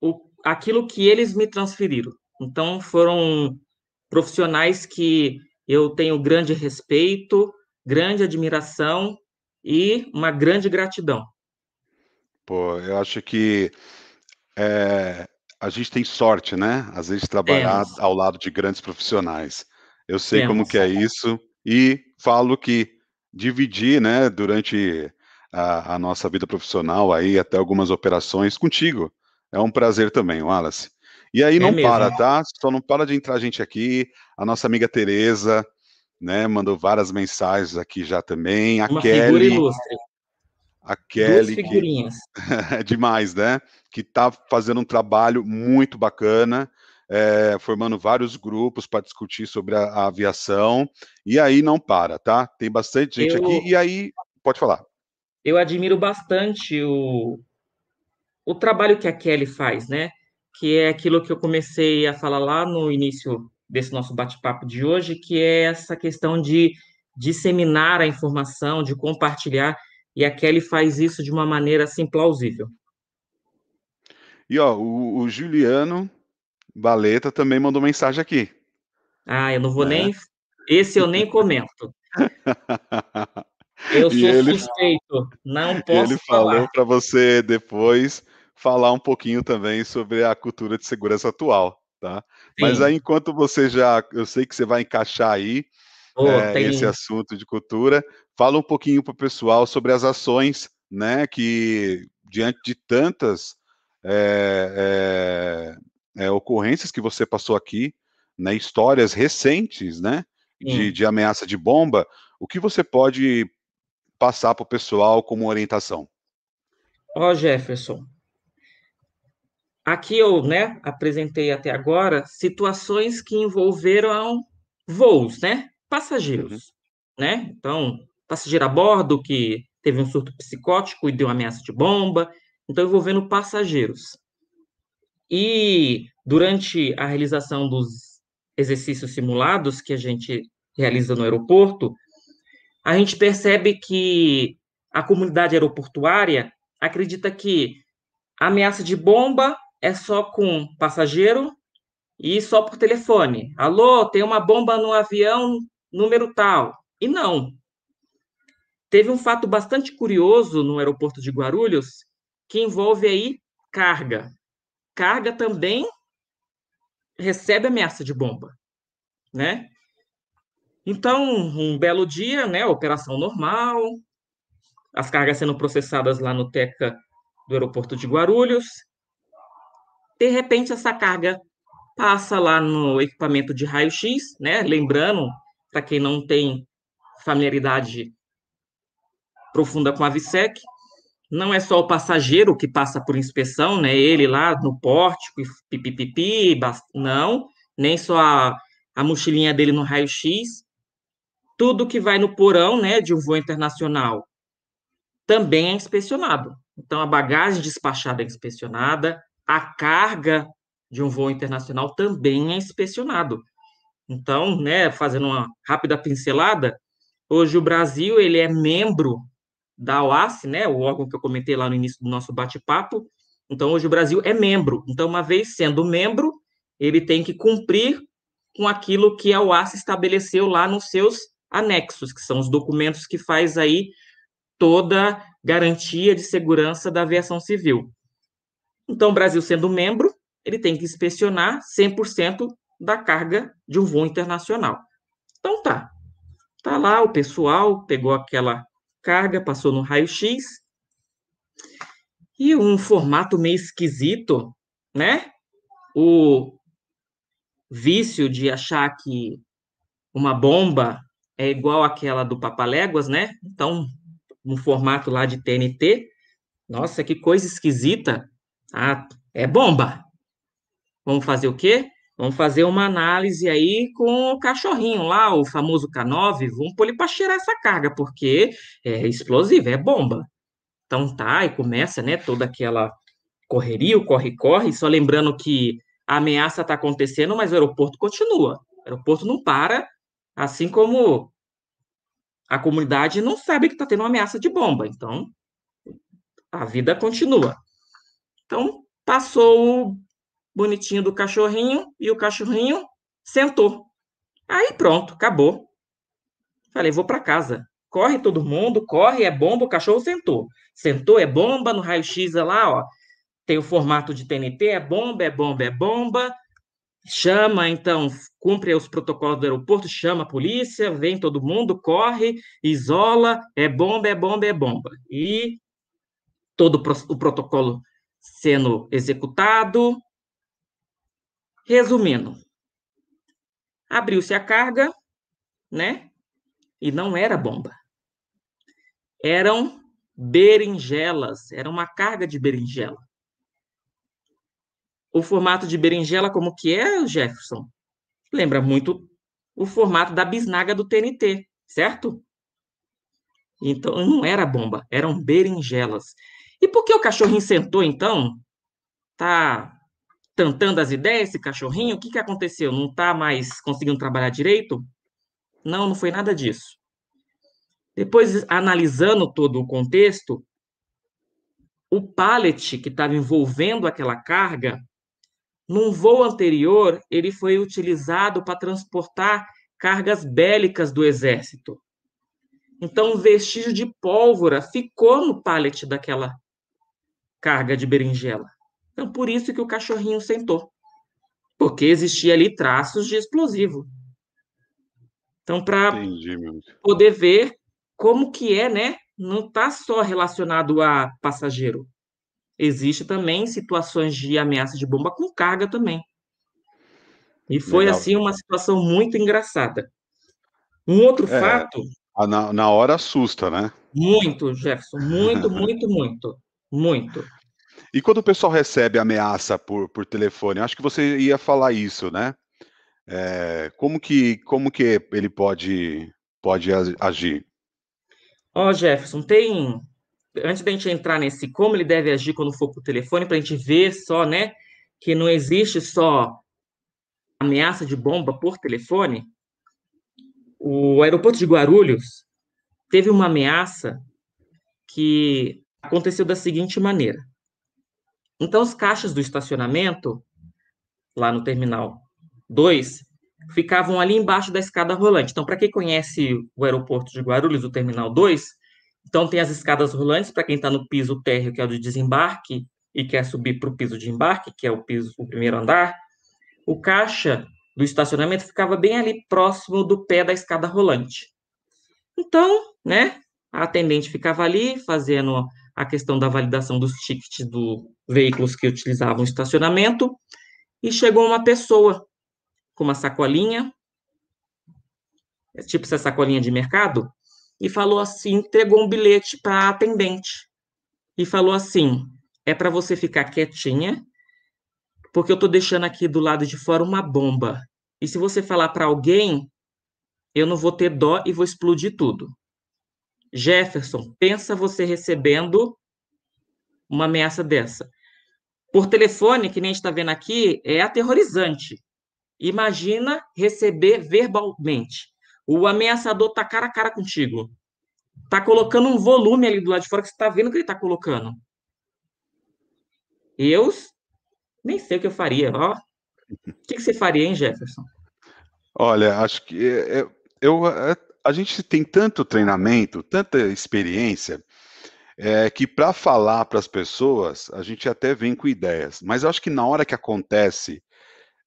o, aquilo que eles me transferiram. Então foram profissionais que eu tenho grande respeito, grande admiração e uma grande gratidão. Pô, eu acho que é, a gente tem sorte, né? Às vezes trabalhar Temos. ao lado de grandes profissionais. Eu sei Temos. como que é isso e falo que dividir, né, durante a, a, nossa vida profissional aí até algumas operações contigo é um prazer também, Wallace. E aí é não mesmo. para, tá? Só não para de entrar gente aqui. A nossa amiga Tereza, né, mandou várias mensagens aqui já também. A Uma Kelly, ilustre. A Kelly, Duas figurinhas. Que... é demais, né? Que tá fazendo um trabalho muito bacana é, formando vários grupos para discutir sobre a, a, aviação, e aí não para, tá? Tem bastante gente eu, aqui, e aí, pode falar. Eu admiro bastante o, o trabalho que a Kelly faz, né? Que é aquilo que eu comecei a falar lá no início desse nosso bate-papo de hoje, que é essa questão de disseminar a informação, de compartilhar, e a Kelly faz isso de uma maneira assim plausível. E ó, o, o Juliano Baleta também mandou mensagem aqui. Ah, eu não vou né? nem. Esse eu nem comento. Eu sou ele, suspeito, não posso Ele falou para você depois falar um pouquinho também sobre a cultura de segurança atual, tá? Sim. Mas aí, enquanto você já, eu sei que você vai encaixar aí oh, é, tem... esse assunto de cultura, fala um pouquinho para o pessoal sobre as ações, né? Que diante de tantas é, é, ocorrências que você passou aqui, né, histórias recentes, né, de, de, ameaça de bomba, o que você pode passar para o pessoal como orientação? Ó, oh, Jefferson, aqui eu, né, apresentei até agora situações que envolveram voos, né, passageiros, uhum. né, então, passageiro a bordo que teve um surto psicótico e deu ameaça de bomba, então envolvendo passageiros. E durante a realização dos exercícios simulados que a gente realiza no aeroporto, a gente percebe que a comunidade aeroportuária acredita que a ameaça de bomba é só com passageiro e só por telefone. Alô, tem uma bomba no avião número tal. E não. Teve um fato bastante curioso no aeroporto de Guarulhos que envolve aí carga carga também recebe ameaça de bomba, né? Então, um belo dia, né, operação normal, as cargas sendo processadas lá no Teca do aeroporto de Guarulhos. De repente, essa carga passa lá no equipamento de raio-x, né? Lembrando, para quem não tem familiaridade profunda com a VSEC, não é só o passageiro que passa por inspeção, né? Ele lá no pórtico, pipipipi, não, nem só a, a mochilinha dele no raio-x. Tudo que vai no porão, né, de um voo internacional, também é inspecionado. Então, a bagagem despachada é inspecionada, a carga de um voo internacional também é inspecionado. Então, né, fazendo uma rápida pincelada, hoje o Brasil ele é membro da OAS, né, o órgão que eu comentei lá no início do nosso bate-papo. Então, hoje o Brasil é membro. Então, uma vez sendo membro, ele tem que cumprir com aquilo que a OAS estabeleceu lá nos seus anexos, que são os documentos que faz aí toda garantia de segurança da aviação civil. Então, o Brasil sendo membro, ele tem que inspecionar 100% da carga de um voo internacional. Então tá. Tá lá o pessoal pegou aquela carga, passou no raio-x. E um formato meio esquisito, né? O vício de achar que uma bomba é igual àquela do Papaléguas, né? Então, um formato lá de TNT. Nossa, que coisa esquisita. Ah, é bomba. Vamos fazer o quê? Vamos fazer uma análise aí com o cachorrinho lá, o famoso K9. Vamos pôr ele para cheirar essa carga, porque é explosiva, é bomba. Então tá, e começa, né, toda aquela correria, o corre-corre, só lembrando que a ameaça está acontecendo, mas o aeroporto continua. O aeroporto não para, Assim como a comunidade não sabe que está tendo uma ameaça de bomba, então a vida continua. Então, passou bonitinho do cachorrinho e o cachorrinho sentou. Aí pronto, acabou. Falei, vou para casa. Corre todo mundo, corre, é bomba, o cachorro sentou. Sentou, é bomba, no raio-x é lá, ó. Tem o formato de TNT, é bomba, é bomba, é bomba. Chama, então, cumpre os protocolos do aeroporto, chama a polícia, vem todo mundo, corre, isola, é bomba, é bomba, é bomba. E todo o protocolo sendo executado. Resumindo, abriu-se a carga, né? E não era bomba. Eram berinjelas, era uma carga de berinjela. O formato de berinjela, como que é, Jefferson? Lembra muito o formato da bisnaga do TNT, certo? Então, não era bomba, eram berinjelas. E por que o cachorrinho sentou, então? Tá tentando as ideias, esse cachorrinho? O que, que aconteceu? Não tá mais conseguindo trabalhar direito? Não, não foi nada disso. Depois, analisando todo o contexto, o pallet que estava envolvendo aquela carga, num voo anterior, ele foi utilizado para transportar cargas bélicas do exército. Então, um vestígio de pólvora ficou no pallet daquela carga de berinjela. Então, por isso que o cachorrinho sentou. Porque existia ali traços de explosivo. Então, para poder ver como que é, né? Não está só relacionado a passageiro. Existe também situações de ameaça de bomba com carga também. E foi, Legal. assim, uma situação muito engraçada. Um outro é, fato... Na, na hora assusta, né? Muito, Jefferson. Muito, muito, muito. Muito. E quando o pessoal recebe ameaça por, por telefone, acho que você ia falar isso, né? É, como que como que ele pode pode agir? Ó, oh, Jefferson, tem antes da gente entrar nesse como ele deve agir quando for por telefone, para a gente ver só, né, que não existe só ameaça de bomba por telefone. O aeroporto de Guarulhos teve uma ameaça que aconteceu da seguinte maneira. Então, os caixas do estacionamento, lá no terminal 2, ficavam ali embaixo da escada rolante. Então, para quem conhece o aeroporto de Guarulhos, o terminal 2, então tem as escadas rolantes para quem está no piso térreo, que é o de desembarque, e quer subir para o piso de embarque, que é o piso, o primeiro andar. O caixa do estacionamento ficava bem ali próximo do pé da escada rolante. Então, né, a atendente ficava ali fazendo a questão da validação dos tickets dos veículos que utilizavam estacionamento, e chegou uma pessoa com uma sacolinha, tipo essa sacolinha de mercado, e falou assim, entregou um bilhete para a atendente, e falou assim, é para você ficar quietinha, porque eu estou deixando aqui do lado de fora uma bomba, e se você falar para alguém, eu não vou ter dó e vou explodir tudo. Jefferson, pensa você recebendo uma ameaça dessa. Por telefone, que nem a gente está vendo aqui, é aterrorizante. Imagina receber verbalmente. O ameaçador está cara a cara contigo. Está colocando um volume ali do lado de fora que você está vendo que ele está colocando. Eu nem sei o que eu faria. Ó, o que, que você faria, hein, Jefferson? Olha, acho que é, eu, eu, é, a gente tem tanto treinamento, tanta experiência, é, que para falar para as pessoas, a gente até vem com ideias, mas eu acho que na hora que acontece,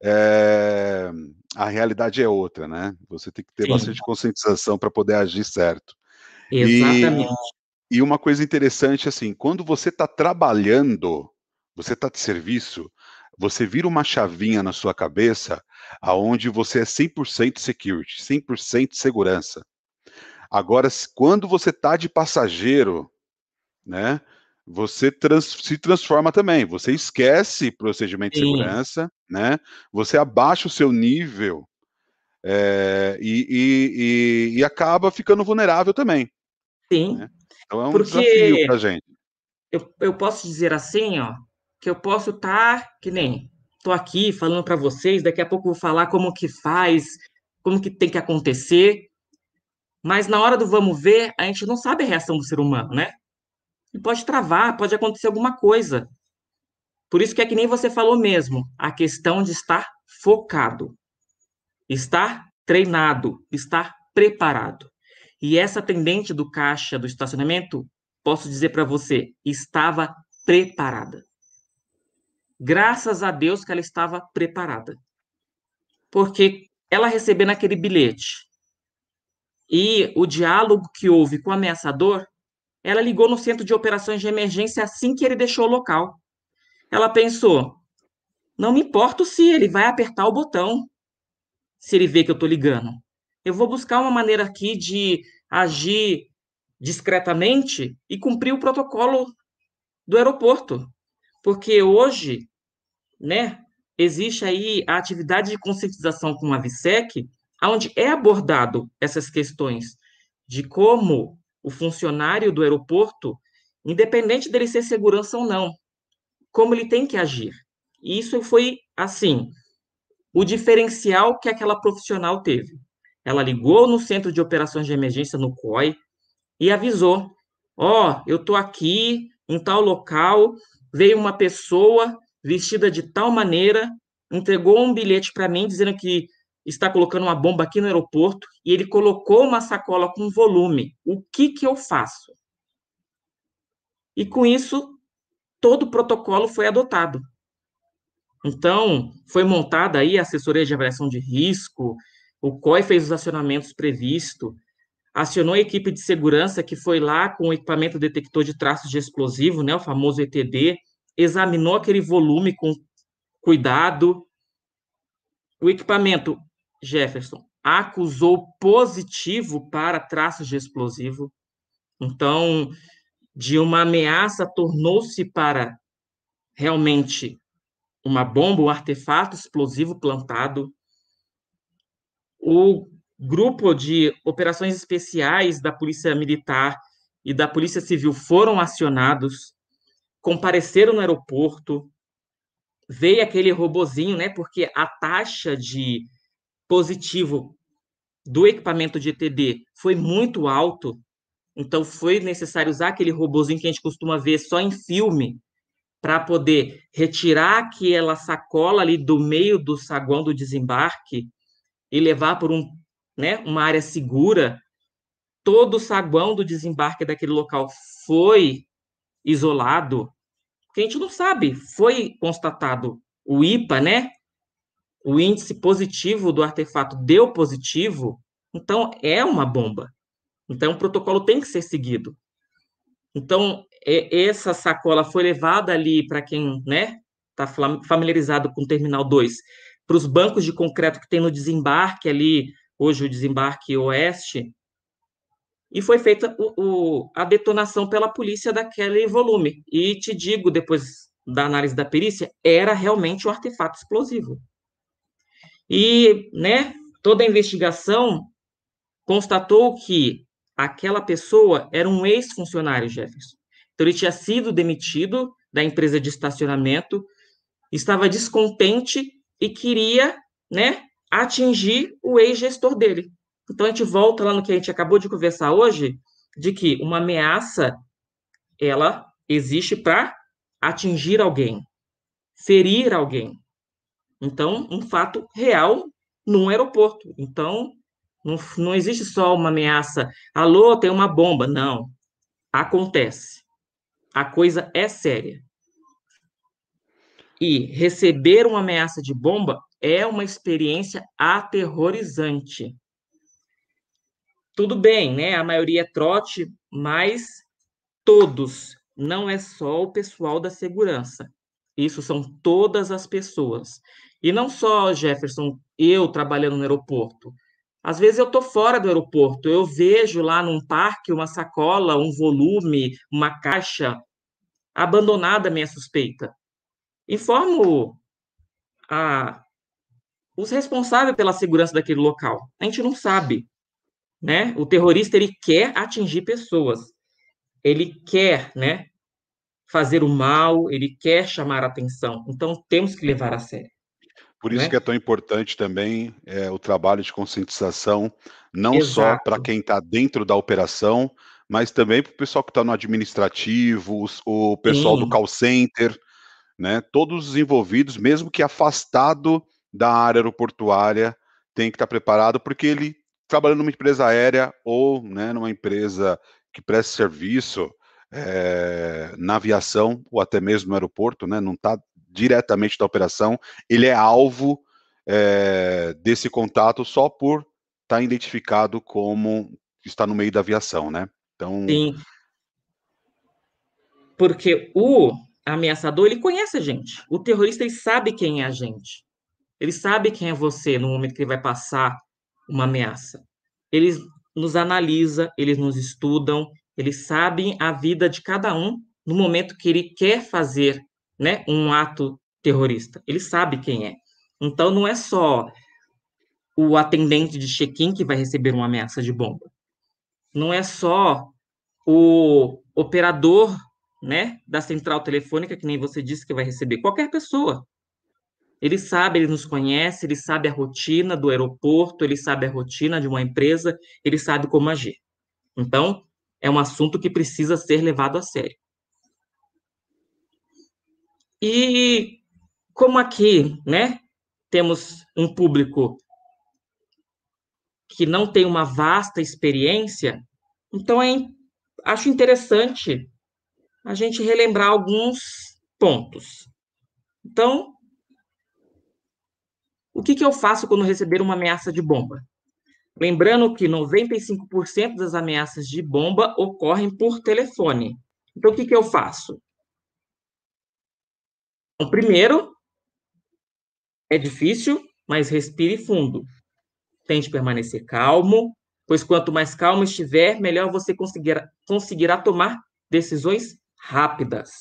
é, a realidade é outra, né? Você tem que ter Sim. bastante conscientização para poder agir certo. Exatamente. E, e uma coisa interessante, assim, quando você está trabalhando, você está de serviço, você vira uma chavinha na sua cabeça aonde você é 100% security, 100% segurança. Agora, quando você está de passageiro, né, você trans, se transforma também. Você esquece procedimento Sim. de segurança, né? Você abaixa o seu nível é, e, e, e, acaba ficando vulnerável também. Sim. Né? Então é um Porque desafio para gente. Eu, eu posso dizer assim, ó, que eu posso estar tá, que nem tô aqui falando para vocês, daqui a pouco vou falar como que faz como que tem que acontecer, mas na hora do vamos ver, a gente não sabe a reação do ser humano, né? E pode travar, pode acontecer alguma coisa. Por isso que é que nem você falou mesmo, a questão de estar focado, estar treinado, estar preparado. E essa atendente do caixa do estacionamento, posso dizer para você, estava preparada. Graças a Deus que ela estava preparada. Porque ela recebendo aquele bilhete e o diálogo que houve com o ameaçador, ela ligou no centro de operações de emergência assim que ele deixou o local. Ela pensou: não me importo se ele vai apertar o botão, se ele vê que eu estou ligando. Eu vou buscar uma maneira aqui de agir discretamente e cumprir o protocolo do aeroporto. Porque hoje, né, existe aí a atividade de conscientização com a VSEC, onde é abordado essas questões de como o funcionário do aeroporto, independente dele ser segurança ou não, como ele tem que agir. E isso foi, assim, o diferencial que aquela profissional teve. Ela ligou no centro de operações de emergência, no COI, e avisou: Ó, oh, eu tô aqui em tal local, veio uma pessoa vestida de tal maneira, entregou um bilhete para mim dizendo que está colocando uma bomba aqui no aeroporto e ele colocou uma sacola com volume. O que que eu faço? E com isso, todo o protocolo foi adotado. Então, foi montada aí a assessoria de avaliação de risco, o COI fez os acionamentos previstos, acionou a equipe de segurança que foi lá com o equipamento detector de traços de explosivo, né, o famoso ETD, examinou aquele volume com cuidado. O equipamento, Jefferson, acusou positivo para traços de explosivo. Então, de uma ameaça tornou-se para realmente uma bomba, um artefato explosivo plantado. O grupo de operações especiais da Polícia Militar e da Polícia Civil foram acionados, compareceram no aeroporto, veio aquele robozinho, né? Porque a taxa de positivo do equipamento de ETD foi muito alto, então foi necessário usar aquele robozinho que a gente costuma ver só em filme para poder retirar aquela sacola ali do meio do saguão do desembarque e levar por um, né, uma área segura. Todo o saguão do desembarque daquele local foi isolado, porque a gente não sabe, foi constatado o IPA, né? O índice positivo do artefato deu positivo, então é uma bomba. Então o protocolo tem que ser seguido. Então, essa sacola foi levada ali para quem né, está familiarizado com o Terminal 2, para os bancos de concreto que tem no desembarque ali, hoje o desembarque oeste, e foi feita o, o, a detonação pela polícia daquele volume. E te digo, depois da análise da perícia, era realmente um artefato explosivo. E né, toda a investigação constatou que aquela pessoa era um ex-funcionário, Jefferson. Então, ele tinha sido demitido da empresa de estacionamento, estava descontente e queria, né, atingir o ex-gestor dele. Então, a gente volta lá no que a gente acabou de conversar hoje, de que uma ameaça, ela existe para atingir alguém, ferir alguém. Então, um fato real num aeroporto. Então, não, não existe só uma ameaça. Alô, tem uma bomba. Não. Acontece. A coisa é séria. E receber uma ameaça de bomba é uma experiência aterrorizante. Tudo bem, né? A maioria é trote, mas todos, não é só o pessoal da segurança. Isso são todas as pessoas. E não só, Jefferson, eu trabalhando no aeroporto. Às vezes eu estou fora do aeroporto, eu vejo lá num parque uma sacola, um volume, uma caixa abandonada minha suspeita. Informo a, os responsáveis pela segurança daquele local. A gente não sabe, né? O terrorista ele quer atingir pessoas, ele quer, né? Fazer o mal, ele quer chamar a atenção. Então temos que levar a sério. Por isso né? que é tão importante também é, o trabalho de conscientização, não Exato. só para quem está dentro da operação, mas também para o pessoal que está no administrativo, o pessoal Sim. do call center, né? Todos os envolvidos, mesmo que afastado da área aeroportuária, tem que estar tá preparado, porque ele trabalhando numa empresa aérea ou né, numa empresa que presta serviço é, na aviação ou até mesmo no aeroporto, né, não está diretamente da operação, ele é alvo é, desse contato só por estar tá identificado como está no meio da aviação, né? Então. Sim. Porque o ameaçador, ele conhece a gente. O terrorista, ele sabe quem é a gente. Ele sabe quem é você no momento que ele vai passar uma ameaça. Eles nos analisa, eles nos estudam, eles sabem a vida de cada um no momento que ele quer fazer né, um ato terrorista. Ele sabe quem é. Então, não é só o atendente de check-in que vai receber uma ameaça de bomba. Não é só o operador né, da central telefônica, que nem você disse que vai receber. Qualquer pessoa. Ele sabe, ele nos conhece, ele sabe a rotina do aeroporto, ele sabe a rotina de uma empresa, ele sabe como agir. Então, é um assunto que precisa ser levado a sério. E como aqui, né, temos um público que não tem uma vasta experiência, então é, acho interessante a gente relembrar alguns pontos. Então, o que, que eu faço quando receber uma ameaça de bomba? Lembrando que 95% das ameaças de bomba ocorrem por telefone. Então, o que, que eu faço? Então, primeiro, é difícil, mas respire fundo. Tente permanecer calmo, pois quanto mais calmo estiver, melhor você conseguirá, conseguirá tomar decisões rápidas.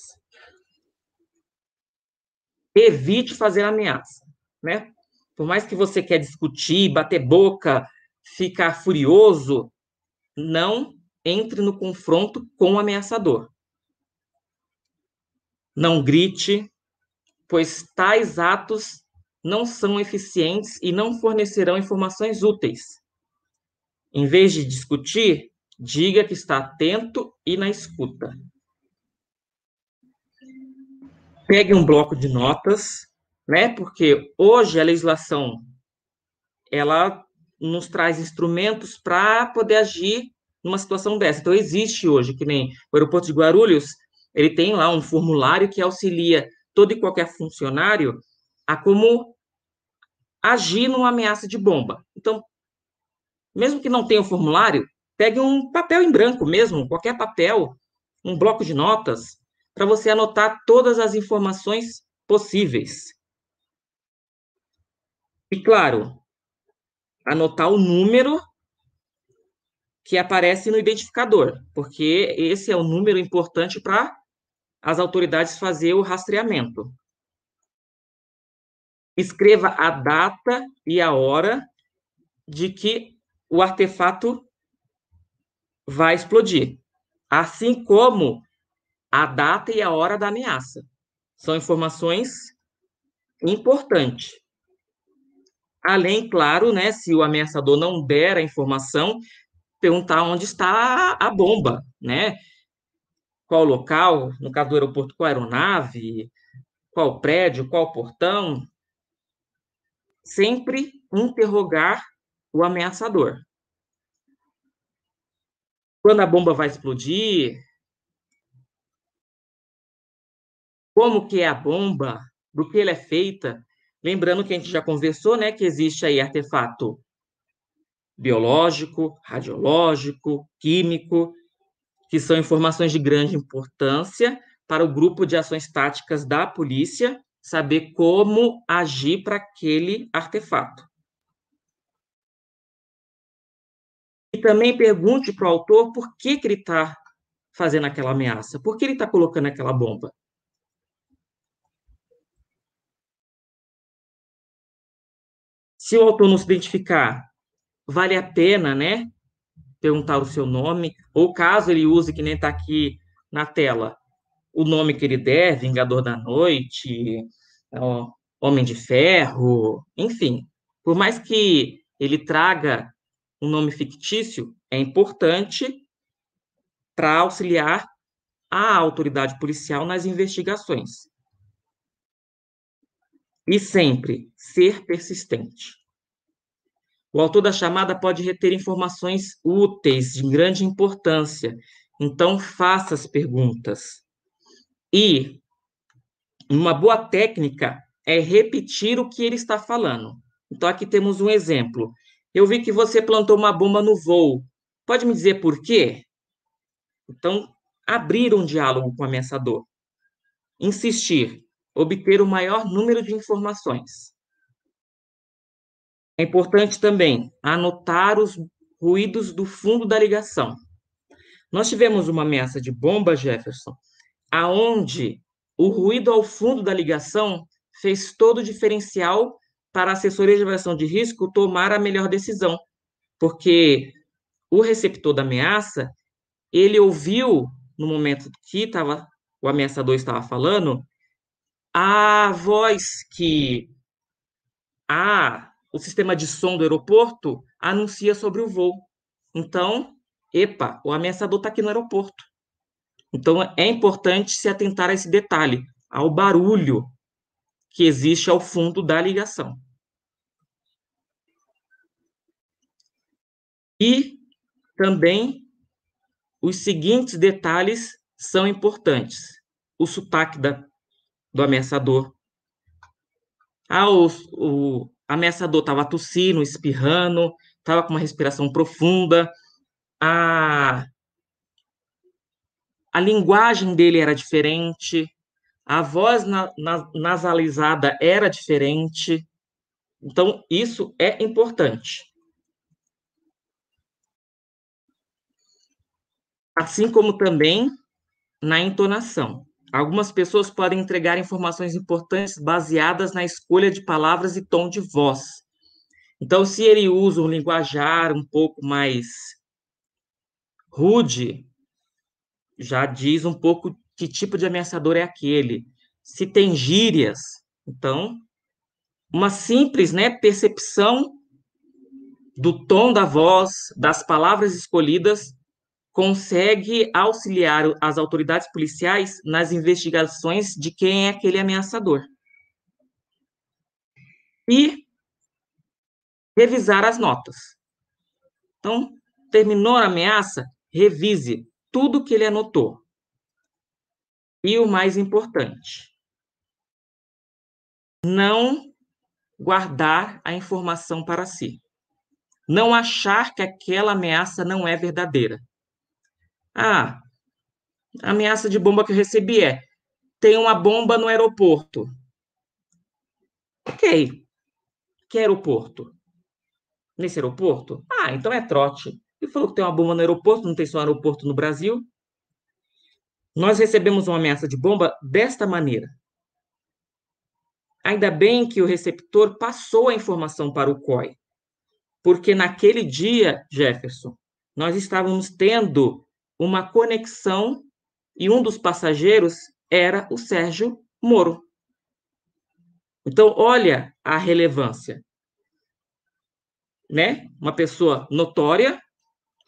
Evite fazer ameaça, né? Por mais que você quer discutir, bater boca, ficar furioso, não entre no confronto com o ameaçador. Não grite, pois tais atos não são eficientes e não fornecerão informações úteis. Em vez de discutir, diga que está atento e na escuta. Pegue um bloco de notas, né? Porque hoje a legislação ela nos traz instrumentos para poder agir numa situação dessa. Então existe hoje, que nem o aeroporto de Guarulhos, ele tem lá um formulário que auxilia todo e qualquer funcionário a como agir numa ameaça de bomba. Então, mesmo que não tenha o formulário, pegue um papel em branco mesmo, qualquer papel, um bloco de notas, para você anotar todas as informações possíveis. E claro, anotar o número que aparece no identificador, porque esse é o número importante para as autoridades fazer o rastreamento. Escreva a data e a hora de que o artefato vai explodir, assim como a data e a hora da ameaça. São informações importantes. Além, claro, né, se o ameaçador não der a informação, perguntar onde está a bomba, né? qual local, no caso do aeroporto, qual aeronave, qual prédio, qual portão. Sempre interrogar o ameaçador. Quando a bomba vai explodir, como que é a bomba, do que ela é feita. Lembrando que a gente já conversou, né, que existe aí artefato biológico, radiológico, químico, que são informações de grande importância para o grupo de ações táticas da polícia saber como agir para aquele artefato. E também pergunte para o autor por que, que ele está fazendo aquela ameaça, por que ele está colocando aquela bomba. Se o autor não se identificar, vale a pena, né, perguntar o seu nome, ou caso ele use, que nem está aqui na tela, o nome que ele der, Vingador da Noite, ó, Homem de Ferro, enfim. Por mais que ele traga um nome fictício, é importante para auxiliar a autoridade policial nas investigações. E sempre ser persistente. O autor da chamada pode reter informações úteis, de grande importância, então faça as perguntas. E uma boa técnica é repetir o que ele está falando. Então aqui temos um exemplo. Eu vi que você plantou uma bomba no voo. Pode me dizer por quê? Então, abrir um diálogo com o ameaçador. Insistir, obter o maior número de informações. É importante também anotar os ruídos do fundo da ligação. Nós tivemos uma ameaça de bomba, Jefferson, aonde o ruído ao fundo da ligação fez todo o diferencial para a assessoria de avaliação de risco tomar a melhor decisão, porque o receptor da ameaça, ele ouviu no momento que tava, o ameaçador estava falando, a voz que a o sistema de som do aeroporto anuncia sobre o voo. Então, epa, o ameaçador está aqui no aeroporto. Então, é importante se atentar a esse detalhe, ao barulho que existe ao fundo da ligação. E também os seguintes detalhes são importantes: o sotaque da, do ameaçador. Ah, o, o ameaçador estava tossindo, espirrando, estava com uma respiração profunda. A, a linguagem dele era diferente, a voz na, na, nasalizada era diferente. Então, isso é importante. Assim como também na entonação. Algumas pessoas podem entregar informações importantes baseadas na escolha de palavras e tom de voz. Então, se ele usa um linguajar um pouco mais rude, já diz um pouco que tipo de ameaçador é aquele. Se tem gírias, então, uma simples né, percepção do tom da voz, das palavras escolhidas, consegue auxiliar as autoridades policiais nas investigações de quem é aquele ameaçador. E revisar as notas. Então, terminou a ameaça, revise tudo que ele anotou. E o mais importante, não guardar a informação para si. Não achar que aquela ameaça não é verdadeira. Ah, a ameaça de bomba que eu recebi é: tem uma bomba no aeroporto. Ok. Que aeroporto? Nesse aeroporto? Ah, então é trote. Ele falou que tem uma bomba no aeroporto, não tem só aeroporto no Brasil. Nós recebemos uma ameaça de bomba desta maneira. Ainda bem que o receptor passou a informação para o COI, porque naquele dia, Jefferson, nós estávamos tendo uma conexão e um dos passageiros era o Sérgio Moro. Então, olha a relevância. Né? Uma pessoa notória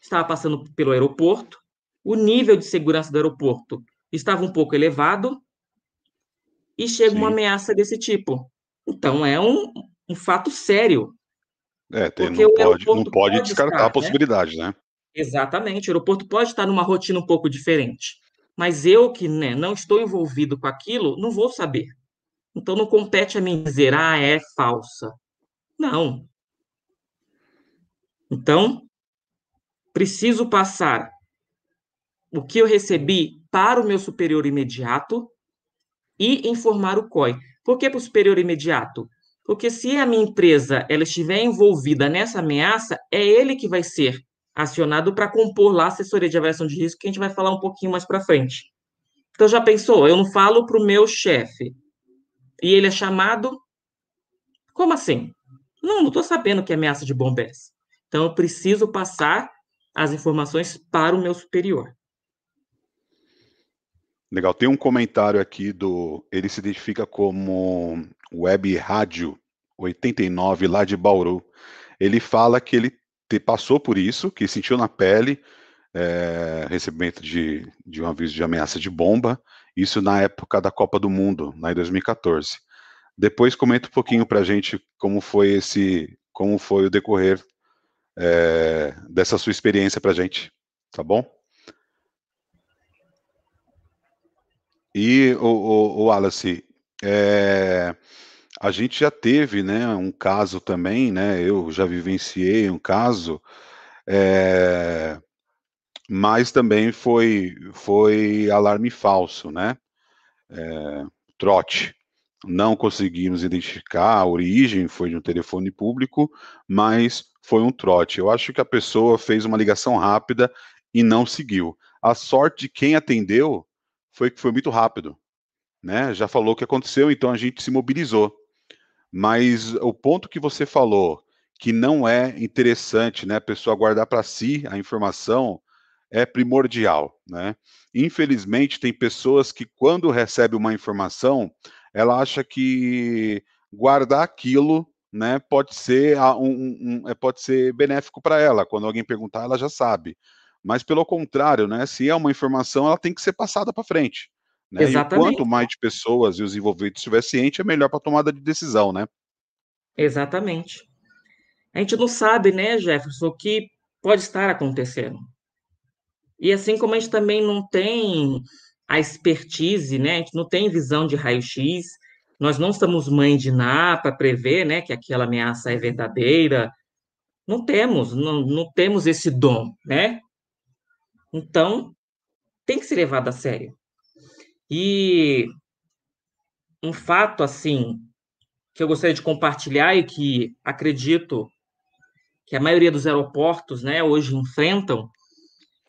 estava passando pelo aeroporto, o nível de segurança do aeroporto estava um pouco elevado e chega Sim. uma ameaça desse tipo. Então, é um, um fato sério. É, tem, não, pode, não pode, pode descartar estar, a né? possibilidade, né? né? Exatamente. O aeroporto pode estar numa rotina um pouco diferente. Mas eu que né, não estou envolvido com aquilo, não vou saber. Então não compete a mim dizer, ah, é falsa. Não. Então, preciso passar o que eu recebi para o meu superior imediato e informar o COI. Por que para o superior imediato? Porque se a minha empresa ela estiver envolvida nessa ameaça, é ele que vai ser acionado para compor lá a assessoria de avaliação de risco, que a gente vai falar um pouquinho mais para frente. Então, já pensou? Eu não falo para o meu chefe e ele é chamado. Como assim? Não, não estou sabendo que é ameaça de bomba é essa. Então, eu preciso passar as informações para o meu superior. Legal. Tem um comentário aqui do. Ele se identifica como Web Rádio 89 lá de Bauru. Ele fala que ele passou por isso, que sentiu na pele é, recebimento de, de um aviso de ameaça de bomba, isso na época da Copa do Mundo, lá em 2014. Depois comenta um pouquinho para a gente como foi esse, como foi o decorrer é, dessa sua experiência para a gente, tá bom? E o, o, o Wallace, é, a gente já teve, né, um caso também, né? Eu já vivenciei um caso, é, mas também foi foi alarme falso, né? É, trote. Não conseguimos identificar a origem, foi de um telefone público, mas foi um trote. Eu acho que a pessoa fez uma ligação rápida e não seguiu. A sorte de quem atendeu foi que foi muito rápido, né? Já falou o que aconteceu, então a gente se mobilizou. Mas o ponto que você falou, que não é interessante, né, a pessoa guardar para si a informação, é primordial, né? Infelizmente tem pessoas que quando recebe uma informação, ela acha que guardar aquilo, né, pode ser um, um, é, pode ser benéfico para ela. Quando alguém perguntar, ela já sabe. Mas pelo contrário, né, se é uma informação, ela tem que ser passada para frente. Né? Exatamente. E quanto mais de pessoas e os envolvidos estiver ciente, é melhor para a tomada de decisão, né? Exatamente. A gente não sabe, né, Jefferson, o que pode estar acontecendo. E assim como a gente também não tem a expertise, né? A gente não tem visão de raio-x, nós não somos mãe de Ná para prever, né, que aquela ameaça é verdadeira. Não temos, não, não temos esse dom, né? Então, tem que ser levado a sério. E um fato assim que eu gostaria de compartilhar e que acredito que a maioria dos aeroportos, né, hoje enfrentam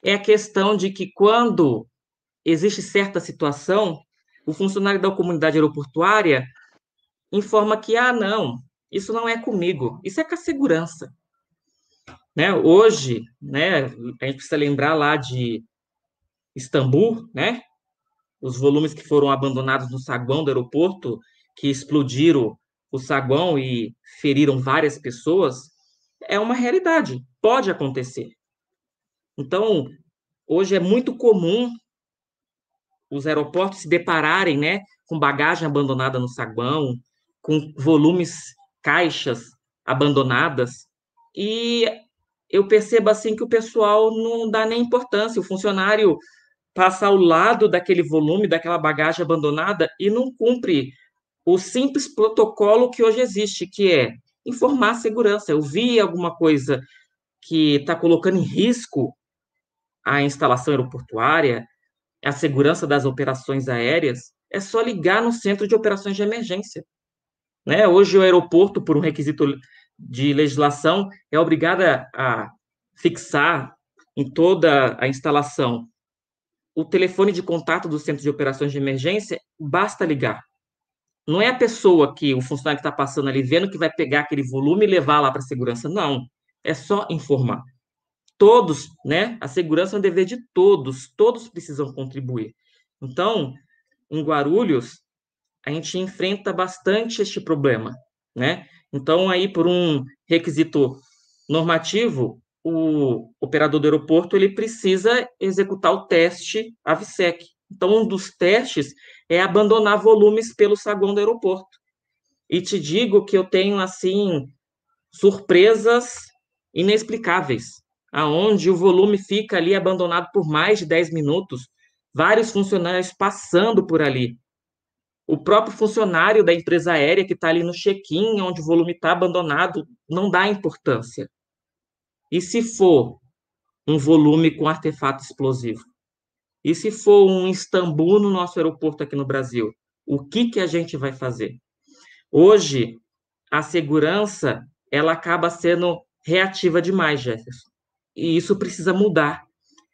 é a questão de que quando existe certa situação, o funcionário da comunidade aeroportuária informa que, ah, não, isso não é comigo, isso é com a segurança. Né? Hoje, né, a gente precisa lembrar lá de Istambul, né? Os volumes que foram abandonados no saguão do aeroporto, que explodiram o saguão e feriram várias pessoas, é uma realidade, pode acontecer. Então, hoje é muito comum os aeroportos se depararem, né, com bagagem abandonada no saguão, com volumes, caixas abandonadas, e eu percebo assim que o pessoal não dá nem importância, o funcionário passa ao lado daquele volume, daquela bagagem abandonada e não cumpre o simples protocolo que hoje existe, que é informar a segurança. Eu vi alguma coisa que está colocando em risco a instalação aeroportuária, a segurança das operações aéreas, é só ligar no centro de operações de emergência. Né? Hoje, o aeroporto, por um requisito de legislação, é obrigado a fixar em toda a instalação o telefone de contato do centro de operações de emergência, basta ligar. Não é a pessoa que o funcionário que está passando ali vendo que vai pegar aquele volume e levar lá para a segurança. Não. É só informar todos, né? A segurança é um dever de todos, todos precisam contribuir. Então, em Guarulhos, a gente enfrenta bastante este problema, né? Então, aí, por um requisito normativo, o operador do aeroporto ele precisa executar o teste AVSEC. Então, um dos testes é abandonar volumes pelo saguão do aeroporto. E te digo que eu tenho, assim, surpresas inexplicáveis aonde o volume fica ali abandonado por mais de 10 minutos, vários funcionários passando por ali. O próprio funcionário da empresa aérea que está ali no check-in, onde o volume está abandonado, não dá importância. E se for um volume com artefato explosivo? E se for um Istambul no nosso aeroporto aqui no Brasil? O que, que a gente vai fazer? Hoje, a segurança ela acaba sendo reativa demais, Jefferson. E isso precisa mudar.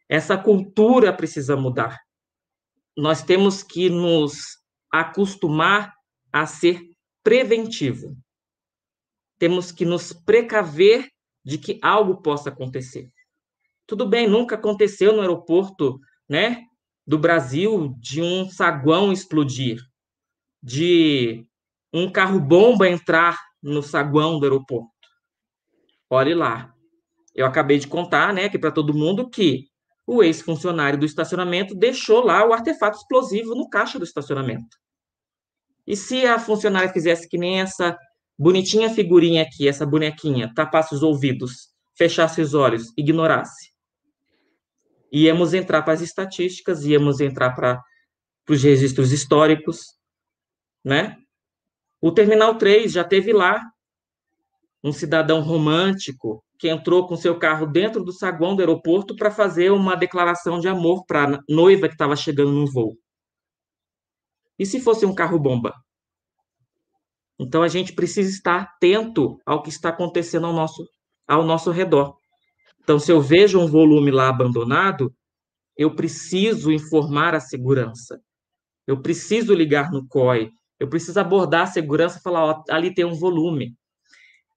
Essa cultura precisa mudar. Nós temos que nos acostumar a ser preventivo. Temos que nos precaver de que algo possa acontecer. Tudo bem, nunca aconteceu no aeroporto, né? do Brasil de um saguão explodir, de um carro-bomba entrar no saguão do aeroporto. Olhe lá. Eu acabei de contar, né, aqui para todo mundo que o ex-funcionário do estacionamento deixou lá o artefato explosivo no caixa do estacionamento. E se a funcionária fizesse que nem essa bonitinha figurinha aqui, essa bonequinha, tapasse os ouvidos, fechasse os olhos, ignorasse? Íamos entrar para as estatísticas, íamos entrar para os registros históricos, né? O Terminal 3 já teve lá um cidadão romântico que entrou com seu carro dentro do saguão do aeroporto para fazer uma declaração de amor para a noiva que estava chegando no voo. E se fosse um carro-bomba? Então a gente precisa estar atento ao que está acontecendo ao nosso, ao nosso redor. Então, se eu vejo um volume lá abandonado, eu preciso informar a segurança. Eu preciso ligar no COI. Eu preciso abordar a segurança e falar: ó, ali tem um volume.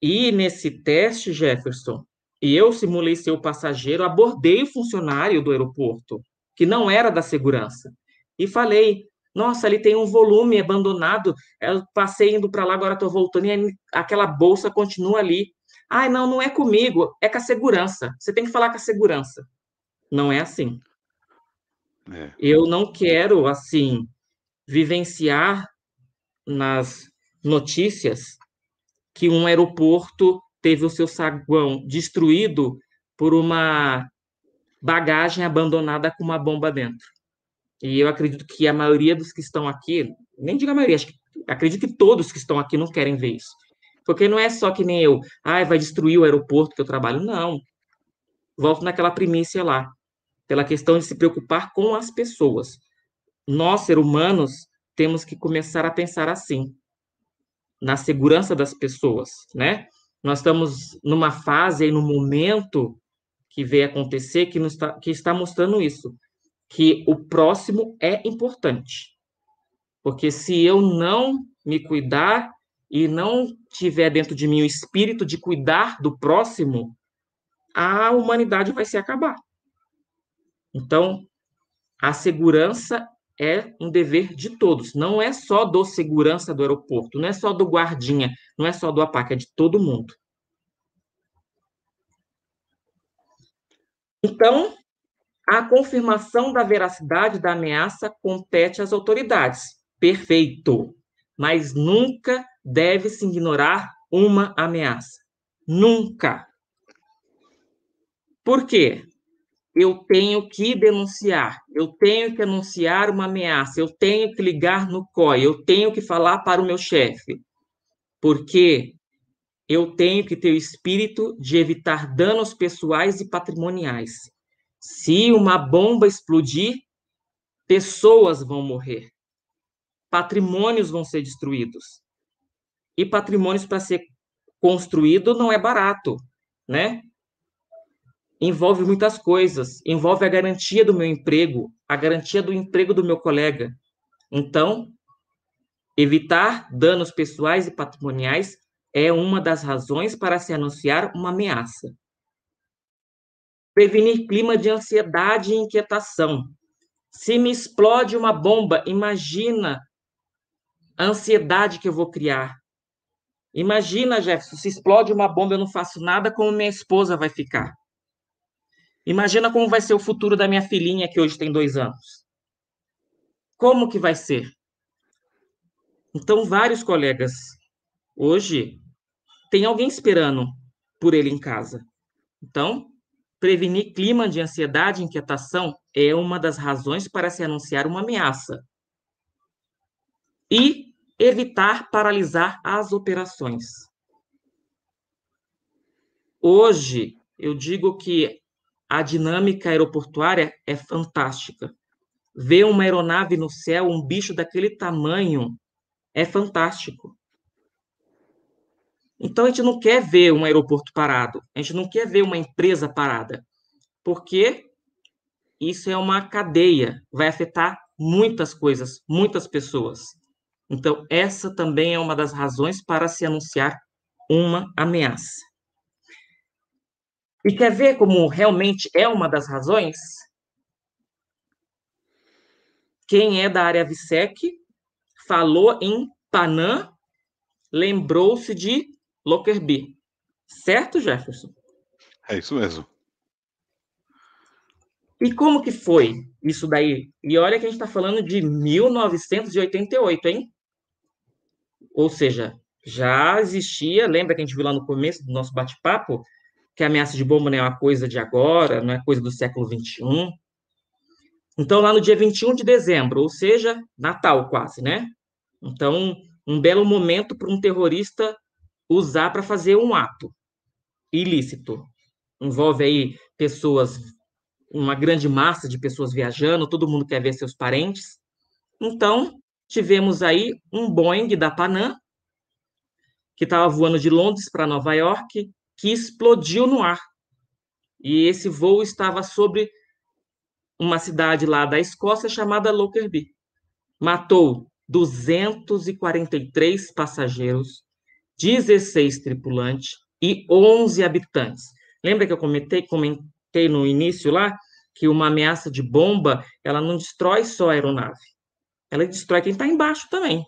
E nesse teste, Jefferson, e eu simulei ser o passageiro, abordei o funcionário do aeroporto, que não era da segurança, e falei: nossa, ali tem um volume abandonado. Eu passei indo para lá, agora estou voltando e aquela bolsa continua ali. Ai, não, não é comigo, é com a segurança. Você tem que falar com a segurança. Não é assim. É. Eu não quero, assim, vivenciar nas notícias que um aeroporto teve o seu saguão destruído por uma bagagem abandonada com uma bomba dentro. E eu acredito que a maioria dos que estão aqui, nem digo a maioria, acho que, acredito que todos que estão aqui não querem ver isso. Porque não é só que nem eu, ah, vai destruir o aeroporto que eu trabalho. Não. Volto naquela primícia lá, pela questão de se preocupar com as pessoas. Nós, seres humanos, temos que começar a pensar assim, na segurança das pessoas, né? Nós estamos numa fase e num momento que veio acontecer que, que está mostrando isso que o próximo é importante. Porque se eu não me cuidar e não tiver dentro de mim o espírito de cuidar do próximo, a humanidade vai se acabar. Então, a segurança é um dever de todos, não é só do segurança do aeroporto, não é só do guardinha, não é só do APAC, é de todo mundo. Então, a confirmação da veracidade da ameaça compete às autoridades. Perfeito. Mas nunca deve se ignorar uma ameaça. Nunca. Por quê? Eu tenho que denunciar, eu tenho que anunciar uma ameaça, eu tenho que ligar no COI, eu tenho que falar para o meu chefe. Porque eu tenho que ter o espírito de evitar danos pessoais e patrimoniais. Se uma bomba explodir, pessoas vão morrer, patrimônios vão ser destruídos. E patrimônios para ser construído não é barato, né? Envolve muitas coisas, envolve a garantia do meu emprego, a garantia do emprego do meu colega. Então, evitar danos pessoais e patrimoniais é uma das razões para se anunciar uma ameaça. Prevenir clima de ansiedade e inquietação. Se me explode uma bomba, imagina a ansiedade que eu vou criar. Imagina, Jefferson, se explode uma bomba, eu não faço nada, como minha esposa vai ficar. Imagina como vai ser o futuro da minha filhinha, que hoje tem dois anos. Como que vai ser? Então, vários colegas hoje tem alguém esperando por ele em casa. Então, Prevenir clima de ansiedade e inquietação é uma das razões para se anunciar uma ameaça. E evitar paralisar as operações. Hoje, eu digo que a dinâmica aeroportuária é fantástica. Ver uma aeronave no céu, um bicho daquele tamanho, é fantástico. Então, a gente não quer ver um aeroporto parado, a gente não quer ver uma empresa parada, porque isso é uma cadeia, vai afetar muitas coisas, muitas pessoas. Então, essa também é uma das razões para se anunciar uma ameaça. E quer ver como realmente é uma das razões? quem é da área VSEC falou em Panam, lembrou-se de Lockerbie. Certo, Jefferson? É isso mesmo. E como que foi isso daí? E olha que a gente está falando de 1988, hein? Ou seja, já existia, lembra que a gente viu lá no começo do nosso bate-papo, que a ameaça de bomba não é uma coisa de agora, não é coisa do século XXI. Então, lá no dia 21 de dezembro, ou seja, Natal quase, né? Então, um belo momento para um terrorista usar para fazer um ato ilícito. Envolve aí pessoas, uma grande massa de pessoas viajando, todo mundo quer ver seus parentes. Então, tivemos aí um Boeing da Panam, que estava voando de Londres para Nova York, que explodiu no ar. E esse voo estava sobre uma cidade lá da Escócia chamada Lockerbie. Matou 243 passageiros, 16 tripulantes e 11 habitantes. Lembra que eu comentei, comentei no início lá que uma ameaça de bomba ela não destrói só a aeronave, ela destrói quem está embaixo também.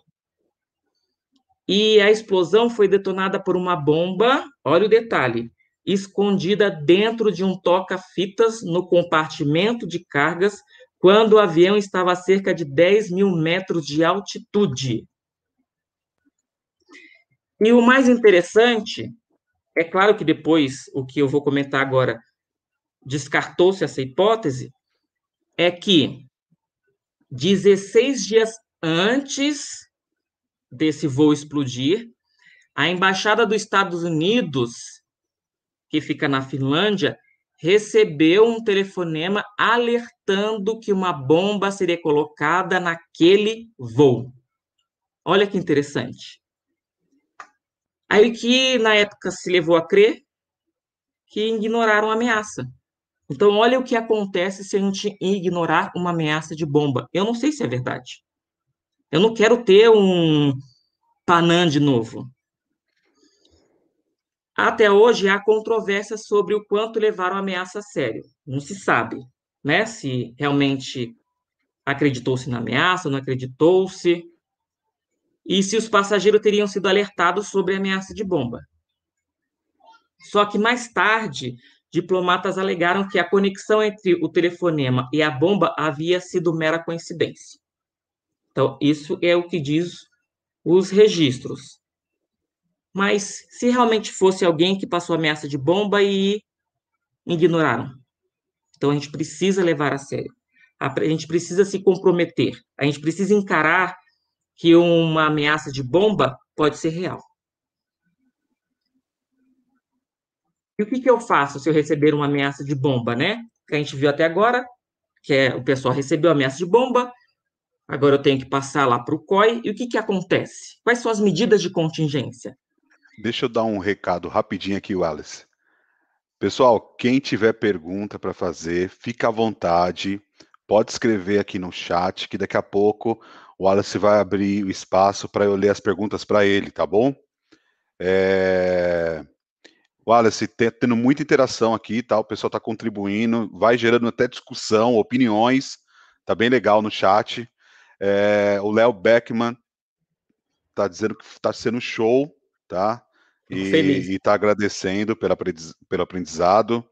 E a explosão foi detonada por uma bomba, olha o detalhe, escondida dentro de um toca-fitas no compartimento de cargas, quando o avião estava a cerca de 10 mil metros de altitude. E o mais interessante, é claro que depois, o que eu vou comentar agora, descartou-se essa hipótese, é que 16 dias antes desse voo explodir, a embaixada dos Estados Unidos, que fica na Finlândia, recebeu um telefonema alertando que uma bomba seria colocada naquele voo. Olha que interessante. Aí que na época se levou a crer que ignoraram a ameaça. Então, olha o que acontece se a gente ignorar uma ameaça de bomba. Eu não sei se é verdade. Eu não quero ter um Panam de novo. Até hoje há controvérsia sobre o quanto levaram a ameaça a sério. Não se sabe, né? Se realmente acreditou-se na ameaça, não acreditou-se. E se os passageiros teriam sido alertados sobre a ameaça de bomba. Só que mais tarde, diplomatas alegaram que a conexão entre o telefonema e a bomba havia sido mera coincidência. Então, isso é o que diz os registros. Mas se realmente fosse alguém que passou ameaça de bomba e ignoraram. Então a gente precisa levar a sério. A gente precisa se comprometer. A gente precisa encarar que uma ameaça de bomba pode ser real. E o que, que eu faço se eu receber uma ameaça de bomba, né? Que a gente viu até agora, que é o pessoal recebeu a ameaça de bomba, Agora eu tenho que passar lá para o COI. E o que, que acontece? Quais são as medidas de contingência? Deixa eu dar um recado rapidinho aqui, Wallace. Pessoal, quem tiver pergunta para fazer, fica à vontade. Pode escrever aqui no chat, que daqui a pouco o Wallace vai abrir o espaço para eu ler as perguntas para ele, tá bom? É... Wallace, tendo muita interação aqui, tá? O pessoal está contribuindo, vai gerando até discussão, opiniões, tá bem legal no chat. É, o Léo Beckman está dizendo que está sendo show, tá? E está agradecendo pela, pelo aprendizado.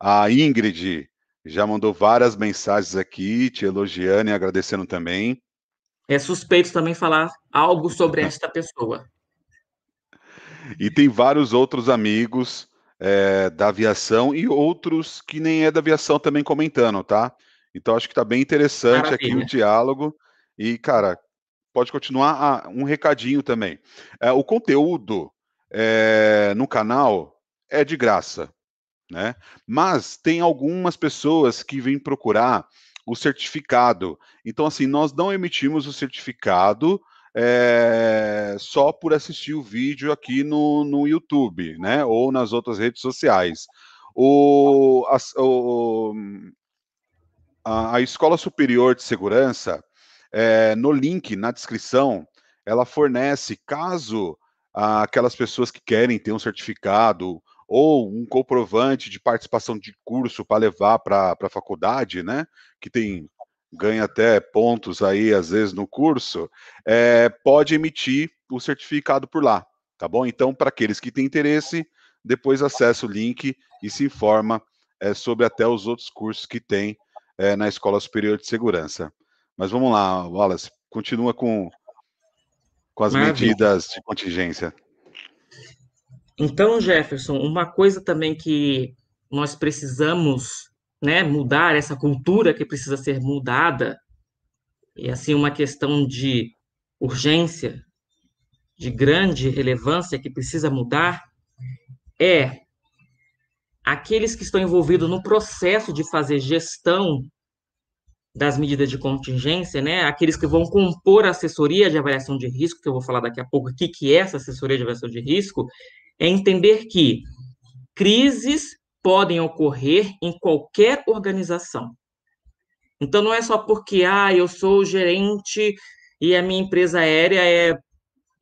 A Ingrid já mandou várias mensagens aqui, te elogiando e agradecendo também. É suspeito também falar algo sobre esta pessoa. E tem vários outros amigos é, da aviação e outros que nem é da aviação também comentando, tá? Então acho que está bem interessante Maravilha. aqui o diálogo. E, cara, pode continuar. Ah, um recadinho também. É, o conteúdo é, no canal é de graça, né? Mas tem algumas pessoas que vêm procurar o certificado. Então, assim, nós não emitimos o certificado é, só por assistir o vídeo aqui no, no YouTube, né? Ou nas outras redes sociais. O, a, o, a, a Escola Superior de Segurança é, no link, na descrição, ela fornece, caso aquelas pessoas que querem ter um certificado ou um comprovante de participação de curso para levar para a faculdade, né? Que tem ganha até pontos aí, às vezes, no curso, é, pode emitir o certificado por lá, tá bom? Então, para aqueles que têm interesse, depois acessa o link e se informa é, sobre até os outros cursos que tem é, na Escola Superior de Segurança. Mas vamos lá, Wallace, continua com, com as Maravilha. medidas de contingência. Então, Jefferson, uma coisa também que nós precisamos né, mudar, essa cultura que precisa ser mudada, e assim uma questão de urgência, de grande relevância que precisa mudar, é aqueles que estão envolvidos no processo de fazer gestão das medidas de contingência, né? Aqueles que vão compor a assessoria de avaliação de risco, que eu vou falar daqui a pouco, o que, que é essa assessoria de avaliação de risco, é entender que crises podem ocorrer em qualquer organização. Então, não é só porque, ah, eu sou gerente e a minha empresa aérea é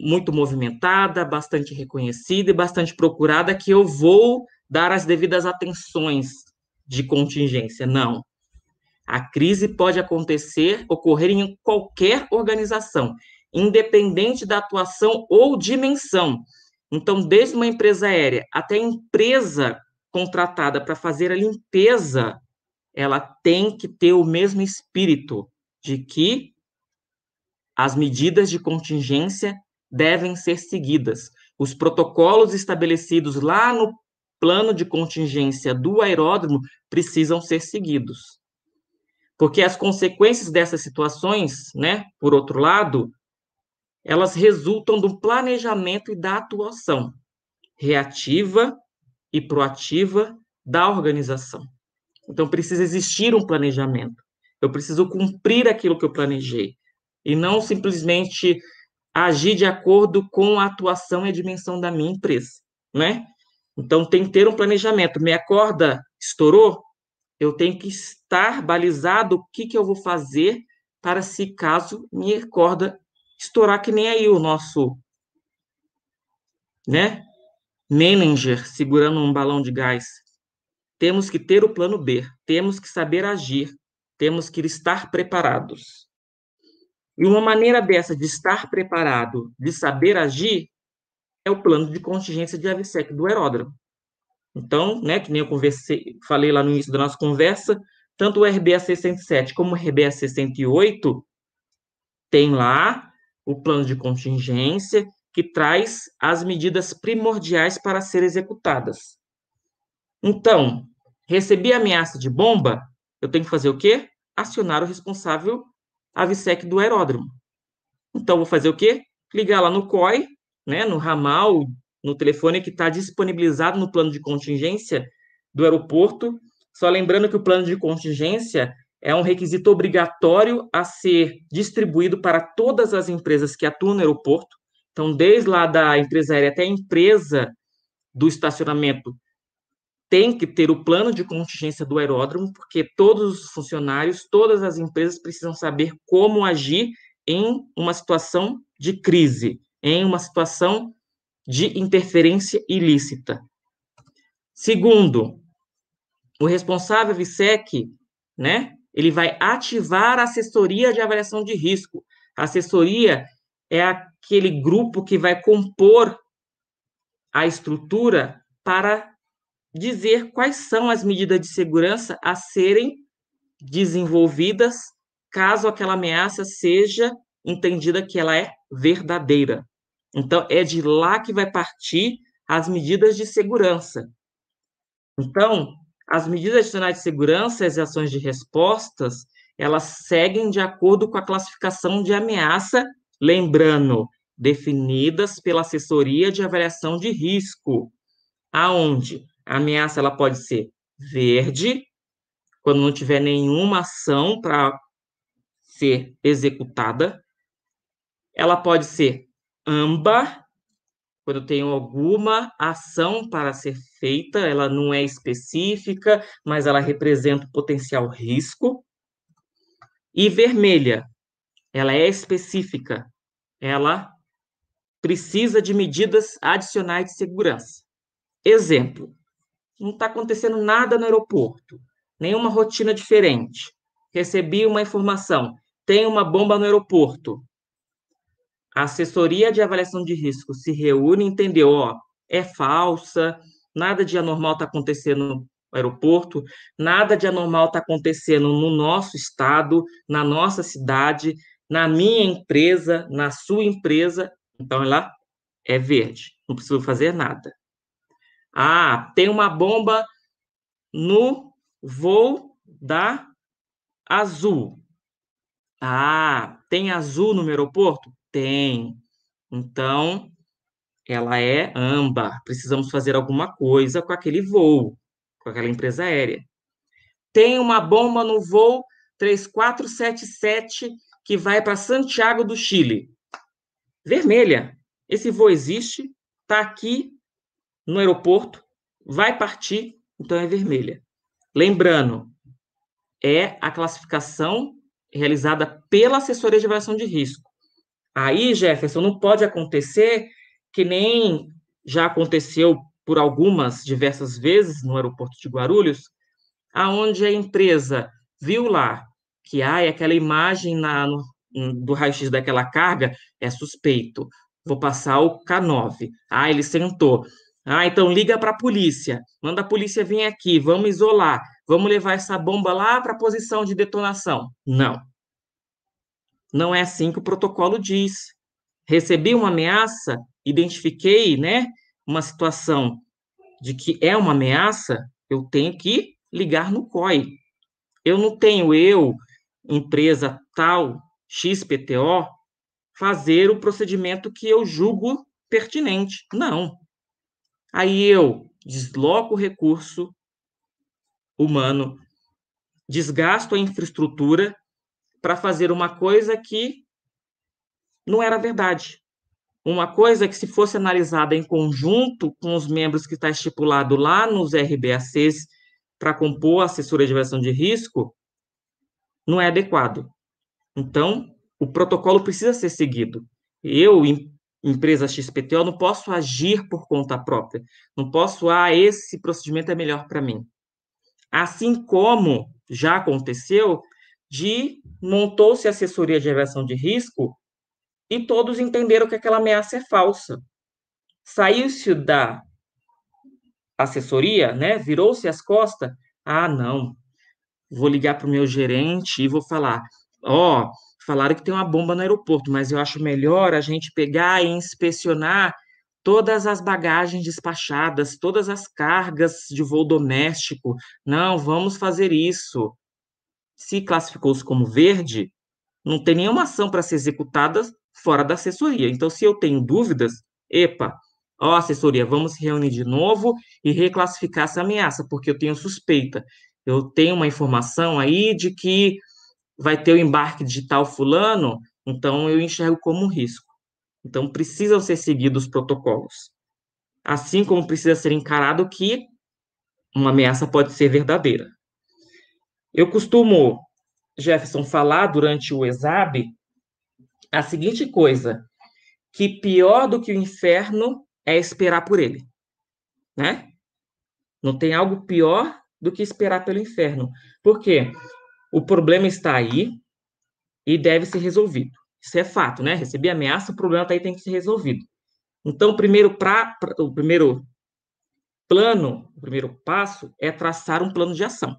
muito movimentada, bastante reconhecida e bastante procurada que eu vou dar as devidas atenções de contingência. Não. A crise pode acontecer, ocorrer em qualquer organização, independente da atuação ou dimensão. Então, desde uma empresa aérea até a empresa contratada para fazer a limpeza, ela tem que ter o mesmo espírito de que as medidas de contingência devem ser seguidas. Os protocolos estabelecidos lá no plano de contingência do aeródromo precisam ser seguidos. Porque as consequências dessas situações, né, por outro lado, elas resultam do planejamento e da atuação reativa e proativa da organização. Então, precisa existir um planejamento. Eu preciso cumprir aquilo que eu planejei. E não simplesmente agir de acordo com a atuação e a dimensão da minha empresa, né? Então, tem que ter um planejamento. Minha corda estourou, eu tenho que estar balizado o que, que eu vou fazer para se caso minha corda estourar, que nem aí o nosso, né? Manager segurando um balão de gás. Temos que ter o plano B, temos que saber agir, temos que estar preparados. E uma maneira dessa de estar preparado, de saber agir, é o plano de contingência de AVSEC do aeródromo. Então, né, que nem eu conversei, falei lá no início da nossa conversa, tanto o RBA 607 como o RBA 608 tem lá o plano de contingência que traz as medidas primordiais para serem executadas. Então, recebi ameaça de bomba, eu tenho que fazer o quê? Acionar o responsável AVSEC do aeródromo. Então, vou fazer o quê? Ligar lá no COI, né, no ramal, no telefone que está disponibilizado no plano de contingência do aeroporto. Só lembrando que o plano de contingência é um requisito obrigatório a ser distribuído para todas as empresas que atuam no aeroporto. Então, desde lá da empresa aérea até a empresa do estacionamento tem que ter o plano de contingência do aeródromo, porque todos os funcionários, todas as empresas precisam saber como agir em uma situação de crise, em uma situação de interferência ilícita. Segundo, o responsável VSEC, né, ele vai ativar a assessoria de avaliação de risco. A assessoria é aquele grupo que vai compor a estrutura para dizer quais são as medidas de segurança a serem desenvolvidas caso aquela ameaça seja entendida que ela é verdadeira. Então, é de lá que vai partir as medidas de segurança. Então, as medidas adicionais de segurança e as ações de respostas, elas seguem de acordo com a classificação de ameaça, lembrando, definidas pela assessoria de avaliação de risco, aonde a ameaça ela pode ser verde, quando não tiver nenhuma ação para ser executada. Ela pode ser âmbar, quando tenho alguma ação para ser feita, ela não é específica, mas ela representa o potencial risco. E vermelha, ela é específica, ela precisa de medidas adicionais de segurança. Exemplo: não está acontecendo nada no aeroporto, nenhuma rotina diferente. recebi uma informação, tem uma bomba no aeroporto. A assessoria de avaliação de risco se reúne e entendeu, ó, é falsa, nada de anormal está acontecendo no aeroporto, nada de anormal está acontecendo no nosso estado, na nossa cidade, na minha empresa, na sua empresa, então ela é verde, não preciso fazer nada. Ah, tem uma bomba no voo da Azul. Ah, tem azul no aeroporto? Tem. Então, ela é âmbar. Precisamos fazer alguma coisa com aquele voo, com aquela empresa aérea. Tem uma bomba no voo 3477 que vai para Santiago do Chile. Vermelha. Esse voo existe, está aqui no aeroporto, vai partir, então é vermelha. Lembrando, é a classificação realizada pela assessoria de avaliação de risco. Aí, Jefferson, não pode acontecer que nem já aconteceu por algumas diversas vezes no aeroporto de Guarulhos, aonde a empresa viu lá que ah, aquela imagem na, no, do raio-x daquela carga é suspeito. Vou passar o K9. Ah, ele sentou. Ah, então liga para a polícia. Manda a polícia vir aqui. Vamos isolar. Vamos levar essa bomba lá para a posição de detonação. Não. Não é assim que o protocolo diz. Recebi uma ameaça, identifiquei, né, uma situação de que é uma ameaça, eu tenho que ligar no COI. Eu não tenho eu, empresa tal, XPTO, fazer o procedimento que eu julgo pertinente. Não. Aí eu desloco o recurso humano, desgasto a infraestrutura para fazer uma coisa que não era verdade. Uma coisa que, se fosse analisada em conjunto com os membros que está estipulado lá nos RBACs para compor a assessoria de avaliação de risco, não é adequado. Então, o protocolo precisa ser seguido. Eu, empresa XPTO, não posso agir por conta própria. Não posso, ah, esse procedimento é melhor para mim. Assim como já aconteceu de montou-se assessoria de avaliação de risco e todos entenderam que aquela ameaça é falsa. Saiu-se da assessoria, né? Virou-se as costas. Ah, não. Vou ligar para o meu gerente e vou falar: ó, oh, falaram que tem uma bomba no aeroporto, mas eu acho melhor a gente pegar e inspecionar todas as bagagens despachadas, todas as cargas de voo doméstico. Não, vamos fazer isso. Se classificou-se como verde, não tem nenhuma ação para ser executada fora da assessoria. Então, se eu tenho dúvidas, epa, ó, assessoria, vamos se reunir de novo e reclassificar essa ameaça, porque eu tenho suspeita. Eu tenho uma informação aí de que vai ter o embarque digital fulano, então eu enxergo como um risco. Então, precisam ser seguidos os protocolos. Assim como precisa ser encarado que uma ameaça pode ser verdadeira. Eu costumo, Jefferson, falar durante o ESAB a seguinte coisa, que pior do que o inferno é esperar por ele, né? Não tem algo pior do que esperar pelo inferno. Por quê? O problema está aí e deve ser resolvido. Isso é fato, né? Recebi ameaça, o problema está aí, tem que ser resolvido. Então, o primeiro, pra, o primeiro plano, o primeiro passo é traçar um plano de ação.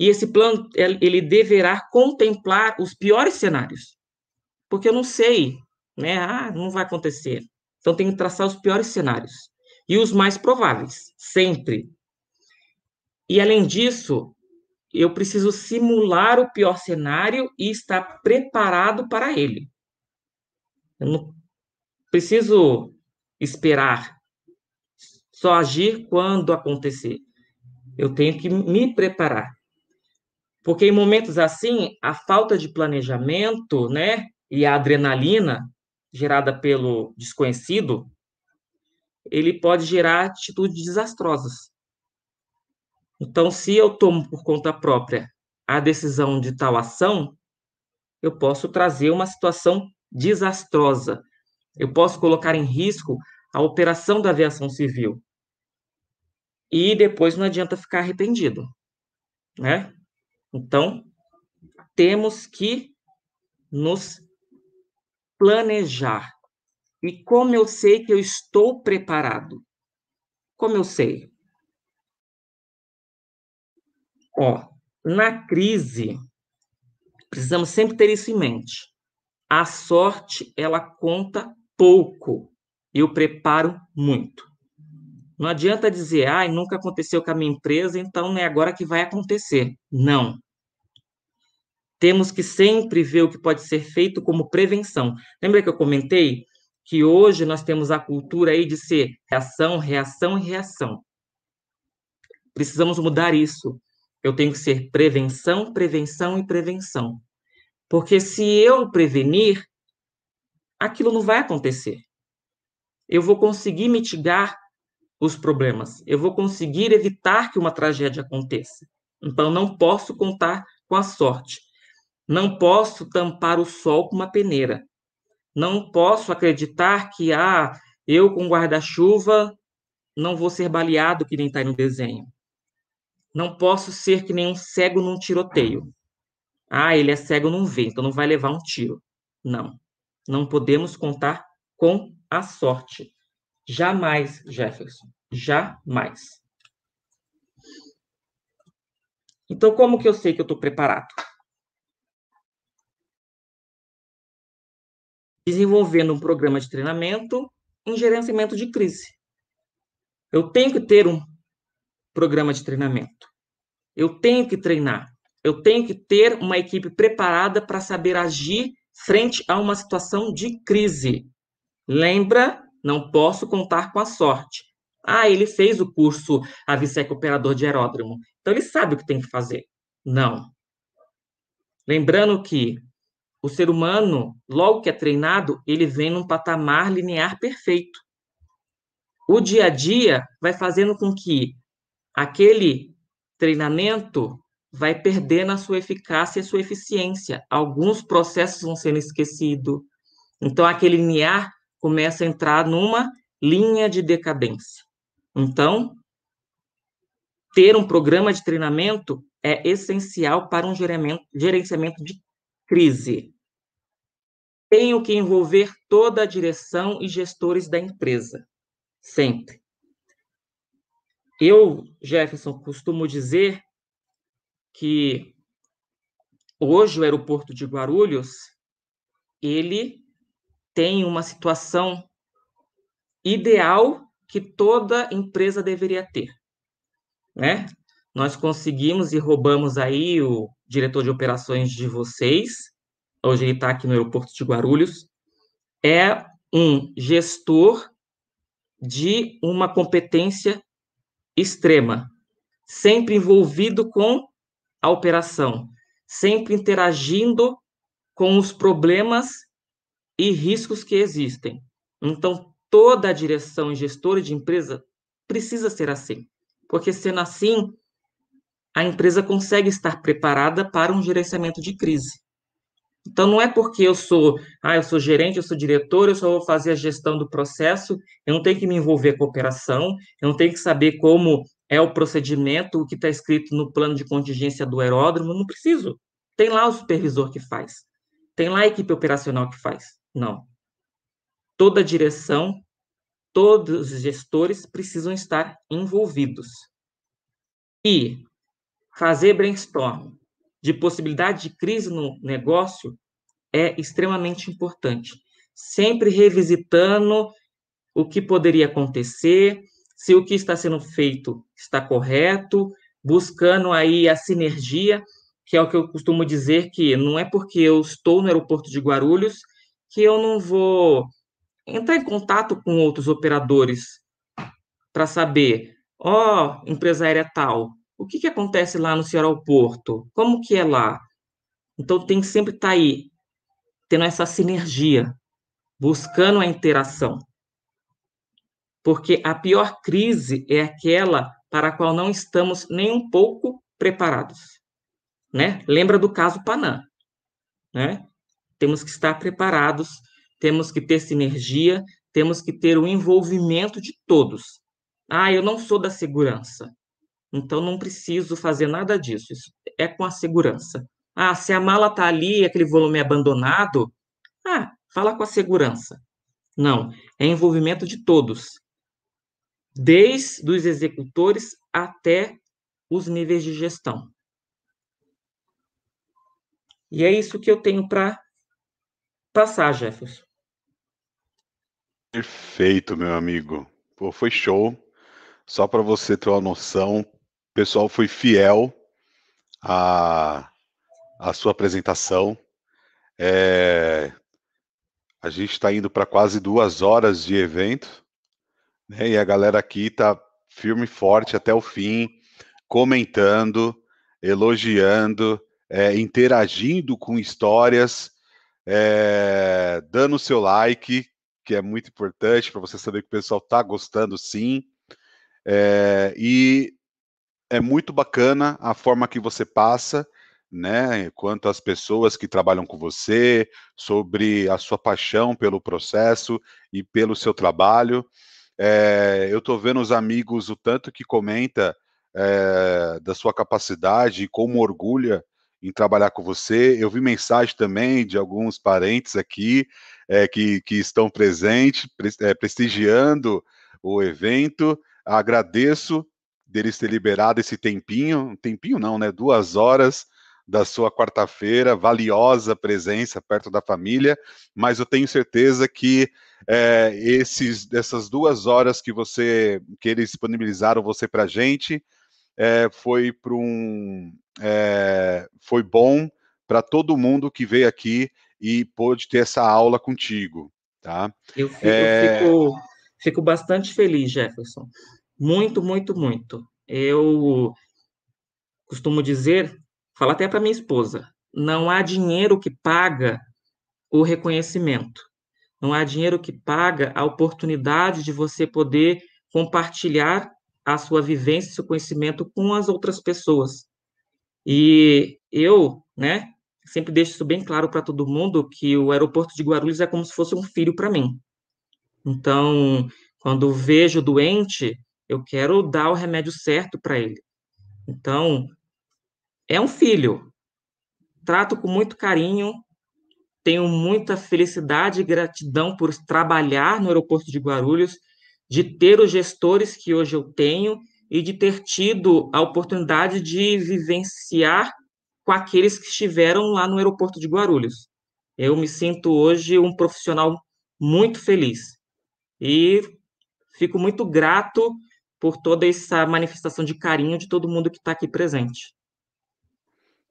E esse plano, ele deverá contemplar os piores cenários. Porque eu não sei, né? Ah, não vai acontecer. Então, tem que traçar os piores cenários. E os mais prováveis, sempre. E, além disso, eu preciso simular o pior cenário e estar preparado para ele. Eu não preciso esperar só agir quando acontecer. Eu tenho que me preparar. Porque em momentos assim, a falta de planejamento, né, e a adrenalina gerada pelo desconhecido, ele pode gerar atitudes desastrosas. Então, se eu tomo por conta própria a decisão de tal ação, eu posso trazer uma situação desastrosa. Eu posso colocar em risco a operação da aviação civil. E depois não adianta ficar arrependido, né? Então, temos que nos planejar. E como eu sei que eu estou preparado? Como eu sei? Ó, na crise, precisamos sempre ter isso em mente. A sorte, ela conta pouco e o preparo muito. Não adianta dizer, ah, nunca aconteceu com a minha empresa, então é agora que vai acontecer. Não. Temos que sempre ver o que pode ser feito como prevenção. Lembra que eu comentei que hoje nós temos a cultura aí de ser reação, reação e reação. Precisamos mudar isso. Eu tenho que ser prevenção, prevenção e prevenção. Porque se eu prevenir, aquilo não vai acontecer. Eu vou conseguir mitigar os problemas. Eu vou conseguir evitar que uma tragédia aconteça. Então, não posso contar com a sorte. Não posso tampar o sol com uma peneira. Não posso acreditar que, ah, eu com guarda-chuva não vou ser baleado, que nem está no desenho. Não posso ser que nem um cego num tiroteio. Ah, ele é cego, não vê, então não vai levar um tiro. Não. Não podemos contar com a sorte. Jamais, Jefferson. Jamais. Então, como que eu sei que eu estou preparado? Desenvolvendo um programa de treinamento em gerenciamento de crise. Eu tenho que ter um programa de treinamento. Eu tenho que treinar. Eu tenho que ter uma equipe preparada para saber agir frente a uma situação de crise. Lembra não posso contar com a sorte. Ah, ele fez o curso Avisec Operador de Aeródromo, então ele sabe o que tem que fazer. Não. Lembrando que o ser humano, logo que é treinado, ele vem num patamar linear perfeito. O dia a dia vai fazendo com que aquele treinamento vai perdendo a sua eficácia e a sua eficiência. Alguns processos vão sendo esquecidos. Então, aquele linear começa a entrar numa linha de decadência. Então, ter um programa de treinamento é essencial para um gerenciamento de crise. Tenho que envolver toda a direção e gestores da empresa, sempre. Eu, Jefferson, costumo dizer que hoje o aeroporto de Guarulhos ele tem uma situação ideal que toda empresa deveria ter, né? Nós conseguimos e roubamos aí o diretor de operações de vocês, hoje ele está aqui no aeroporto de Guarulhos, é um gestor de uma competência extrema, sempre envolvido com a operação, sempre interagindo com os problemas e riscos que existem. Então, toda a direção e gestora de empresa precisa ser assim, porque sendo assim, a empresa consegue estar preparada para um gerenciamento de crise. Então, não é porque eu sou, ah, eu sou gerente, eu sou diretor, eu só vou fazer a gestão do processo, eu não tenho que me envolver com a operação, eu não tenho que saber como é o procedimento, o que está escrito no plano de contingência do aeródromo, não preciso. Tem lá o supervisor que faz, tem lá a equipe operacional que faz. Não. Toda direção, todos os gestores precisam estar envolvidos. E fazer brainstorm de possibilidade de crise no negócio é extremamente importante. Sempre revisitando o que poderia acontecer, se o que está sendo feito está correto, buscando aí a sinergia, que é o que eu costumo dizer que não é porque eu estou no aeroporto de Guarulhos que eu não vou entrar em contato com outros operadores para saber, ó, oh, empresa aérea tal, o que, que acontece lá no seu aeroporto? Como que é lá? Então tem que sempre estar tá aí, tendo essa sinergia, buscando a interação. Porque a pior crise é aquela para a qual não estamos nem um pouco preparados. Né? Lembra do caso Panam, né? Temos que estar preparados, temos que ter sinergia, temos que ter o envolvimento de todos. Ah, eu não sou da segurança. Então não preciso fazer nada disso. Isso é com a segurança. Ah, se a mala está ali, aquele volume é abandonado, ah, fala com a segurança. Não, é envolvimento de todos, desde os executores até os níveis de gestão. E é isso que eu tenho para passar, Jefferson. Perfeito, meu amigo. Pô, foi show. Só para você ter uma noção, o pessoal foi fiel à, à sua apresentação. É, a gente está indo para quase duas horas de evento, né? E a galera aqui está firme e forte até o fim, comentando, elogiando, é, interagindo com histórias, é, dando seu like, que é muito importante para você saber que o pessoal está gostando sim. É, e é muito bacana a forma que você passa, né? Quanto às pessoas que trabalham com você, sobre a sua paixão pelo processo e pelo seu trabalho. É, eu estou vendo os amigos o tanto que comenta é, da sua capacidade e como orgulha em trabalhar com você. Eu vi mensagem também de alguns parentes aqui é, que, que estão presentes, é, prestigiando o evento. Agradeço deles ter liberado esse tempinho, tempinho não, né? Duas horas da sua quarta-feira, valiosa presença perto da família, mas eu tenho certeza que é, esses, essas duas horas que você que eles disponibilizaram você para a gente é, foi para um é, foi bom para todo mundo que veio aqui e pôde ter essa aula contigo, tá? Eu fico, é... eu fico, fico bastante feliz, Jefferson. Muito, muito, muito. Eu costumo dizer, falo até para minha esposa, não há dinheiro que paga o reconhecimento. Não há dinheiro que paga a oportunidade de você poder compartilhar a sua vivência, seu conhecimento com as outras pessoas. E eu, né, sempre deixo isso bem claro para todo mundo que o aeroporto de Guarulhos é como se fosse um filho para mim. Então, quando vejo doente, eu quero dar o remédio certo para ele. Então, é um filho. Trato com muito carinho, tenho muita felicidade e gratidão por trabalhar no aeroporto de Guarulhos, de ter os gestores que hoje eu tenho e de ter tido a oportunidade de vivenciar com aqueles que estiveram lá no aeroporto de Guarulhos. Eu me sinto hoje um profissional muito feliz e fico muito grato por toda essa manifestação de carinho de todo mundo que está aqui presente.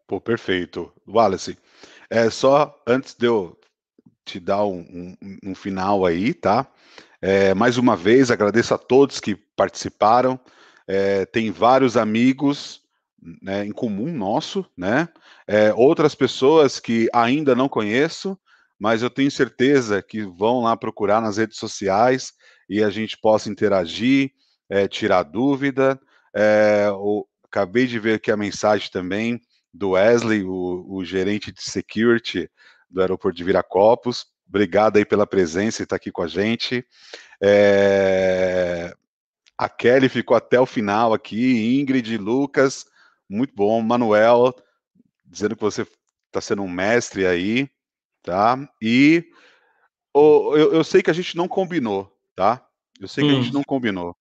Pô, perfeito. Wallace, é só antes de eu te dar um, um, um final aí, tá? É, mais uma vez, agradeço a todos que participaram é, tem vários amigos né, em comum nosso, né? É, outras pessoas que ainda não conheço, mas eu tenho certeza que vão lá procurar nas redes sociais e a gente possa interagir, é, tirar dúvida. É, o, acabei de ver aqui a mensagem também do Wesley, o, o, gerente de security do aeroporto de Viracopos. Obrigado aí pela presença e estar tá aqui com a gente. É, a Kelly ficou até o final aqui, Ingrid, Lucas, muito bom. Manuel, dizendo que você está sendo um mestre aí, tá? E oh, eu, eu, sei que a gente não combinou, tá? Eu sei que hum. a gente hum. não combinou.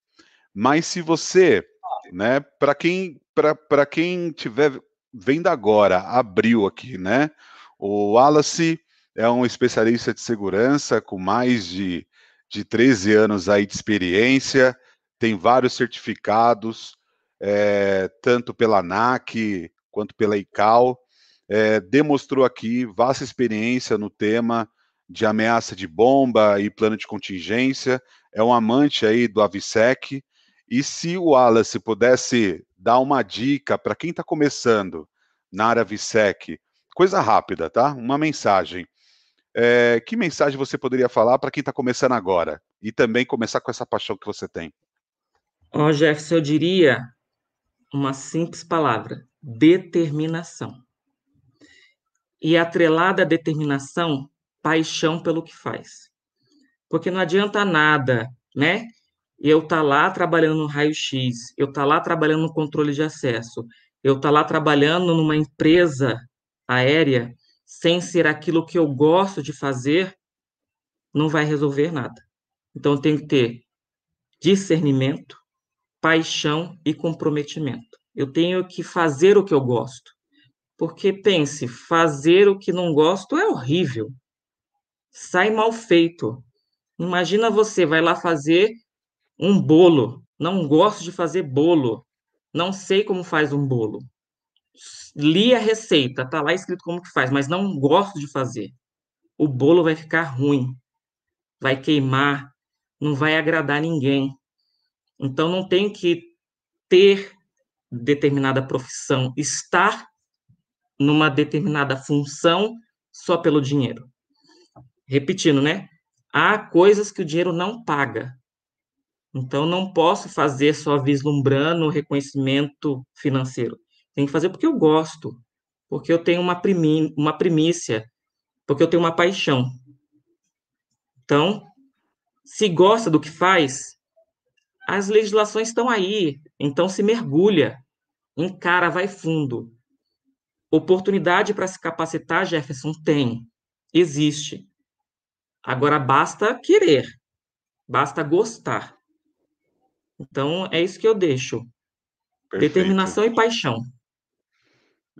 Mas se você, né, para quem para quem tiver vendo agora, abriu aqui, né? O Wallace é um especialista de segurança com mais de, de 13 anos aí de experiência tem vários certificados, é, tanto pela ANAC quanto pela ICAO, é, demonstrou aqui vasta experiência no tema de ameaça de bomba e plano de contingência, é um amante aí do AVSEC, e se o Wallace pudesse dar uma dica para quem está começando na área AVSEC, coisa rápida, tá? Uma mensagem. É, que mensagem você poderia falar para quem está começando agora? E também começar com essa paixão que você tem. Ó, Jefferson, eu diria uma simples palavra: determinação. E atrelada à determinação, paixão pelo que faz. Porque não adianta nada, né? eu tá lá trabalhando no raio-x, eu tá lá trabalhando no controle de acesso, eu tá lá trabalhando numa empresa aérea sem ser aquilo que eu gosto de fazer, não vai resolver nada. Então eu tenho que ter discernimento, paixão e comprometimento. Eu tenho que fazer o que eu gosto. Porque pense, fazer o que não gosto é horrível. Sai mal feito. Imagina você vai lá fazer um bolo. Não gosto de fazer bolo. Não sei como faz um bolo. Li a receita, tá lá escrito como que faz, mas não gosto de fazer. O bolo vai ficar ruim. Vai queimar, não vai agradar ninguém. Então não tem que ter determinada profissão, estar numa determinada função só pelo dinheiro. Repetindo, né? Há coisas que o dinheiro não paga. Então não posso fazer só vislumbrando o reconhecimento financeiro. Tem que fazer porque eu gosto, porque eu tenho uma, primi uma primícia, porque eu tenho uma paixão. Então, se gosta do que faz, as legislações estão aí, então se mergulha, encara, vai fundo. Oportunidade para se capacitar, Jefferson, tem, existe. Agora basta querer, basta gostar. Então é isso que eu deixo. Perfeito. Determinação e paixão.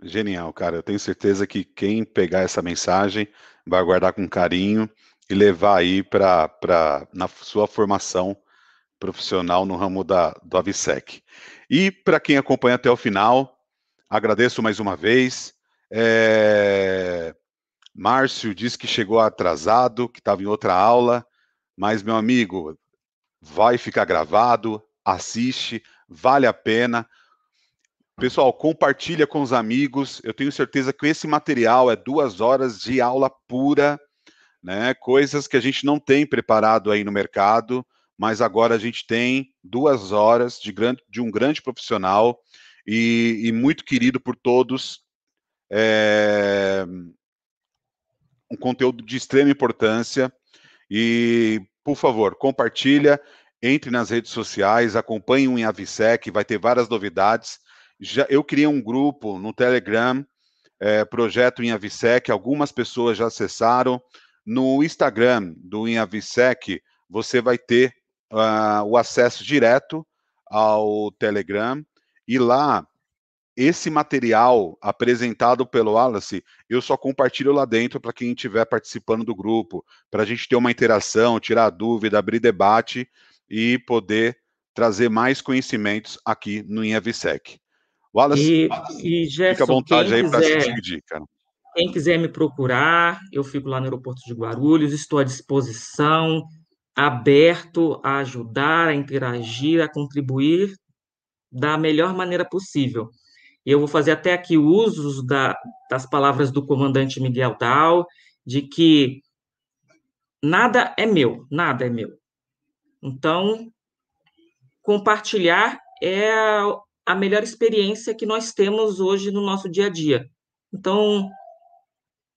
Genial, cara. Eu tenho certeza que quem pegar essa mensagem vai guardar com carinho e levar aí para na sua formação profissional no ramo da, do AVSEC. E para quem acompanha até o final, agradeço mais uma vez. É... Márcio disse que chegou atrasado, que estava em outra aula, mas, meu amigo, vai ficar gravado, assiste, vale a pena. Pessoal, compartilha com os amigos. Eu tenho certeza que esse material é duas horas de aula pura, né? Coisas que a gente não tem preparado aí no mercado mas agora a gente tem duas horas de, grande, de um grande profissional e, e muito querido por todos. É, um conteúdo de extrema importância. E, por favor, compartilha, entre nas redes sociais, acompanhe o Inhavisec, vai ter várias novidades. Já, eu criei um grupo no Telegram, é, projeto Inhavisec, algumas pessoas já acessaram. No Instagram do Inhavisec, você vai ter uh, o acesso direto ao Telegram e lá esse material apresentado pelo Wallace, eu só compartilho lá dentro para quem estiver participando do grupo, para a gente ter uma interação, tirar dúvida, abrir debate e poder trazer mais conhecimentos aqui no InhaVSec. Wallace, e, e Gerson, fica à vontade aí para se despedir, cara. Quem quiser me procurar, eu fico lá no aeroporto de Guarulhos, estou à disposição aberto a ajudar, a interagir, a contribuir da melhor maneira possível. Eu vou fazer até aqui usos da, das palavras do comandante Miguel Dal, de que nada é meu, nada é meu. Então, compartilhar é a melhor experiência que nós temos hoje no nosso dia a dia. Então,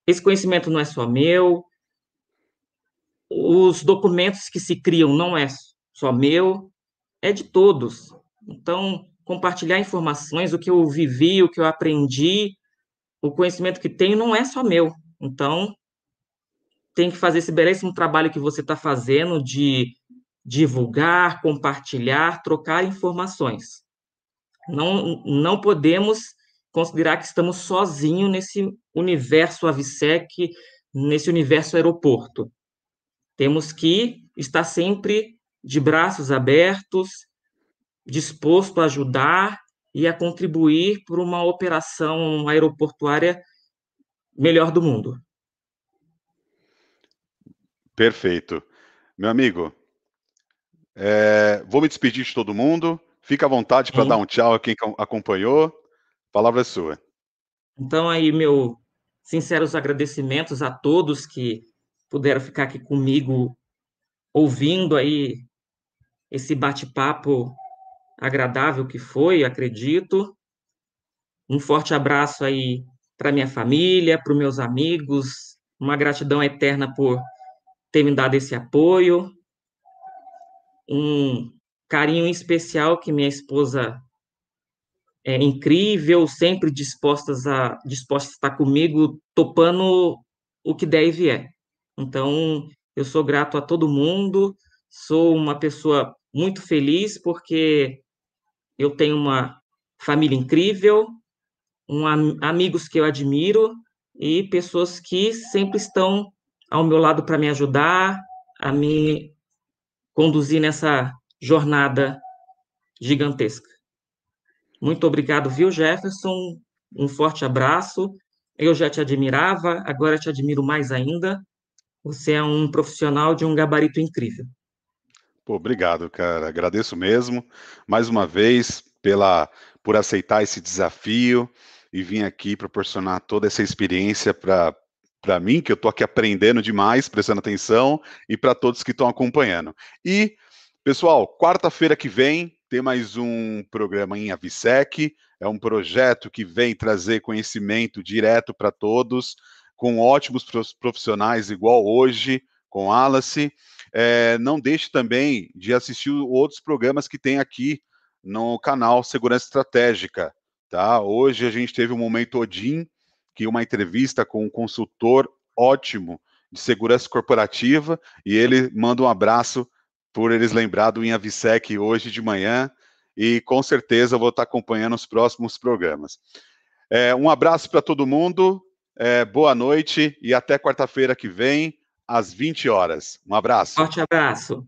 esse conhecimento não é só meu, os documentos que se criam não é só meu, é de todos. Então, compartilhar informações, o que eu vivi, o que eu aprendi, o conhecimento que tenho não é só meu. Então, tem que fazer esse belíssimo trabalho que você está fazendo de divulgar, compartilhar, trocar informações. Não, não podemos considerar que estamos sozinhos nesse universo Avisec, nesse universo aeroporto. Temos que estar sempre de braços abertos, disposto a ajudar e a contribuir para uma operação aeroportuária melhor do mundo. Perfeito. Meu amigo, é, vou me despedir de todo mundo. Fica à vontade para dar um tchau a quem acompanhou. A palavra é sua. Então, aí, meu sinceros agradecimentos a todos que puderam ficar aqui comigo ouvindo aí esse bate-papo agradável que foi, acredito. Um forte abraço aí para minha família, para os meus amigos, uma gratidão eterna por ter me dado esse apoio. Um carinho especial que minha esposa é incrível, sempre dispostas a disposta a estar comigo, topando o que der e vier. Então, eu sou grato a todo mundo, sou uma pessoa muito feliz porque eu tenho uma família incrível, um, amigos que eu admiro e pessoas que sempre estão ao meu lado para me ajudar, a me conduzir nessa jornada gigantesca. Muito obrigado, viu, Jefferson? Um forte abraço. Eu já te admirava, agora te admiro mais ainda. Você é um profissional de um gabarito incrível. Pô, obrigado, cara. Agradeço mesmo, mais uma vez, pela por aceitar esse desafio e vir aqui proporcionar toda essa experiência para para mim, que eu estou aqui aprendendo demais, prestando atenção, e para todos que estão acompanhando. E, pessoal, quarta-feira que vem tem mais um programa em Avisec, é um projeto que vem trazer conhecimento direto para todos, com ótimos profissionais, igual hoje, com Alice. É, não deixe também de assistir outros programas que tem aqui no canal Segurança Estratégica. Tá? Hoje a gente teve um momento Odin, que uma entrevista com um consultor ótimo de segurança corporativa, e ele manda um abraço por eles lembrar do Inhavisec hoje de manhã, e com certeza eu vou estar acompanhando os próximos programas. É, um abraço para todo mundo, é, boa noite e até quarta-feira que vem, às 20 horas. Um abraço. Forte abraço.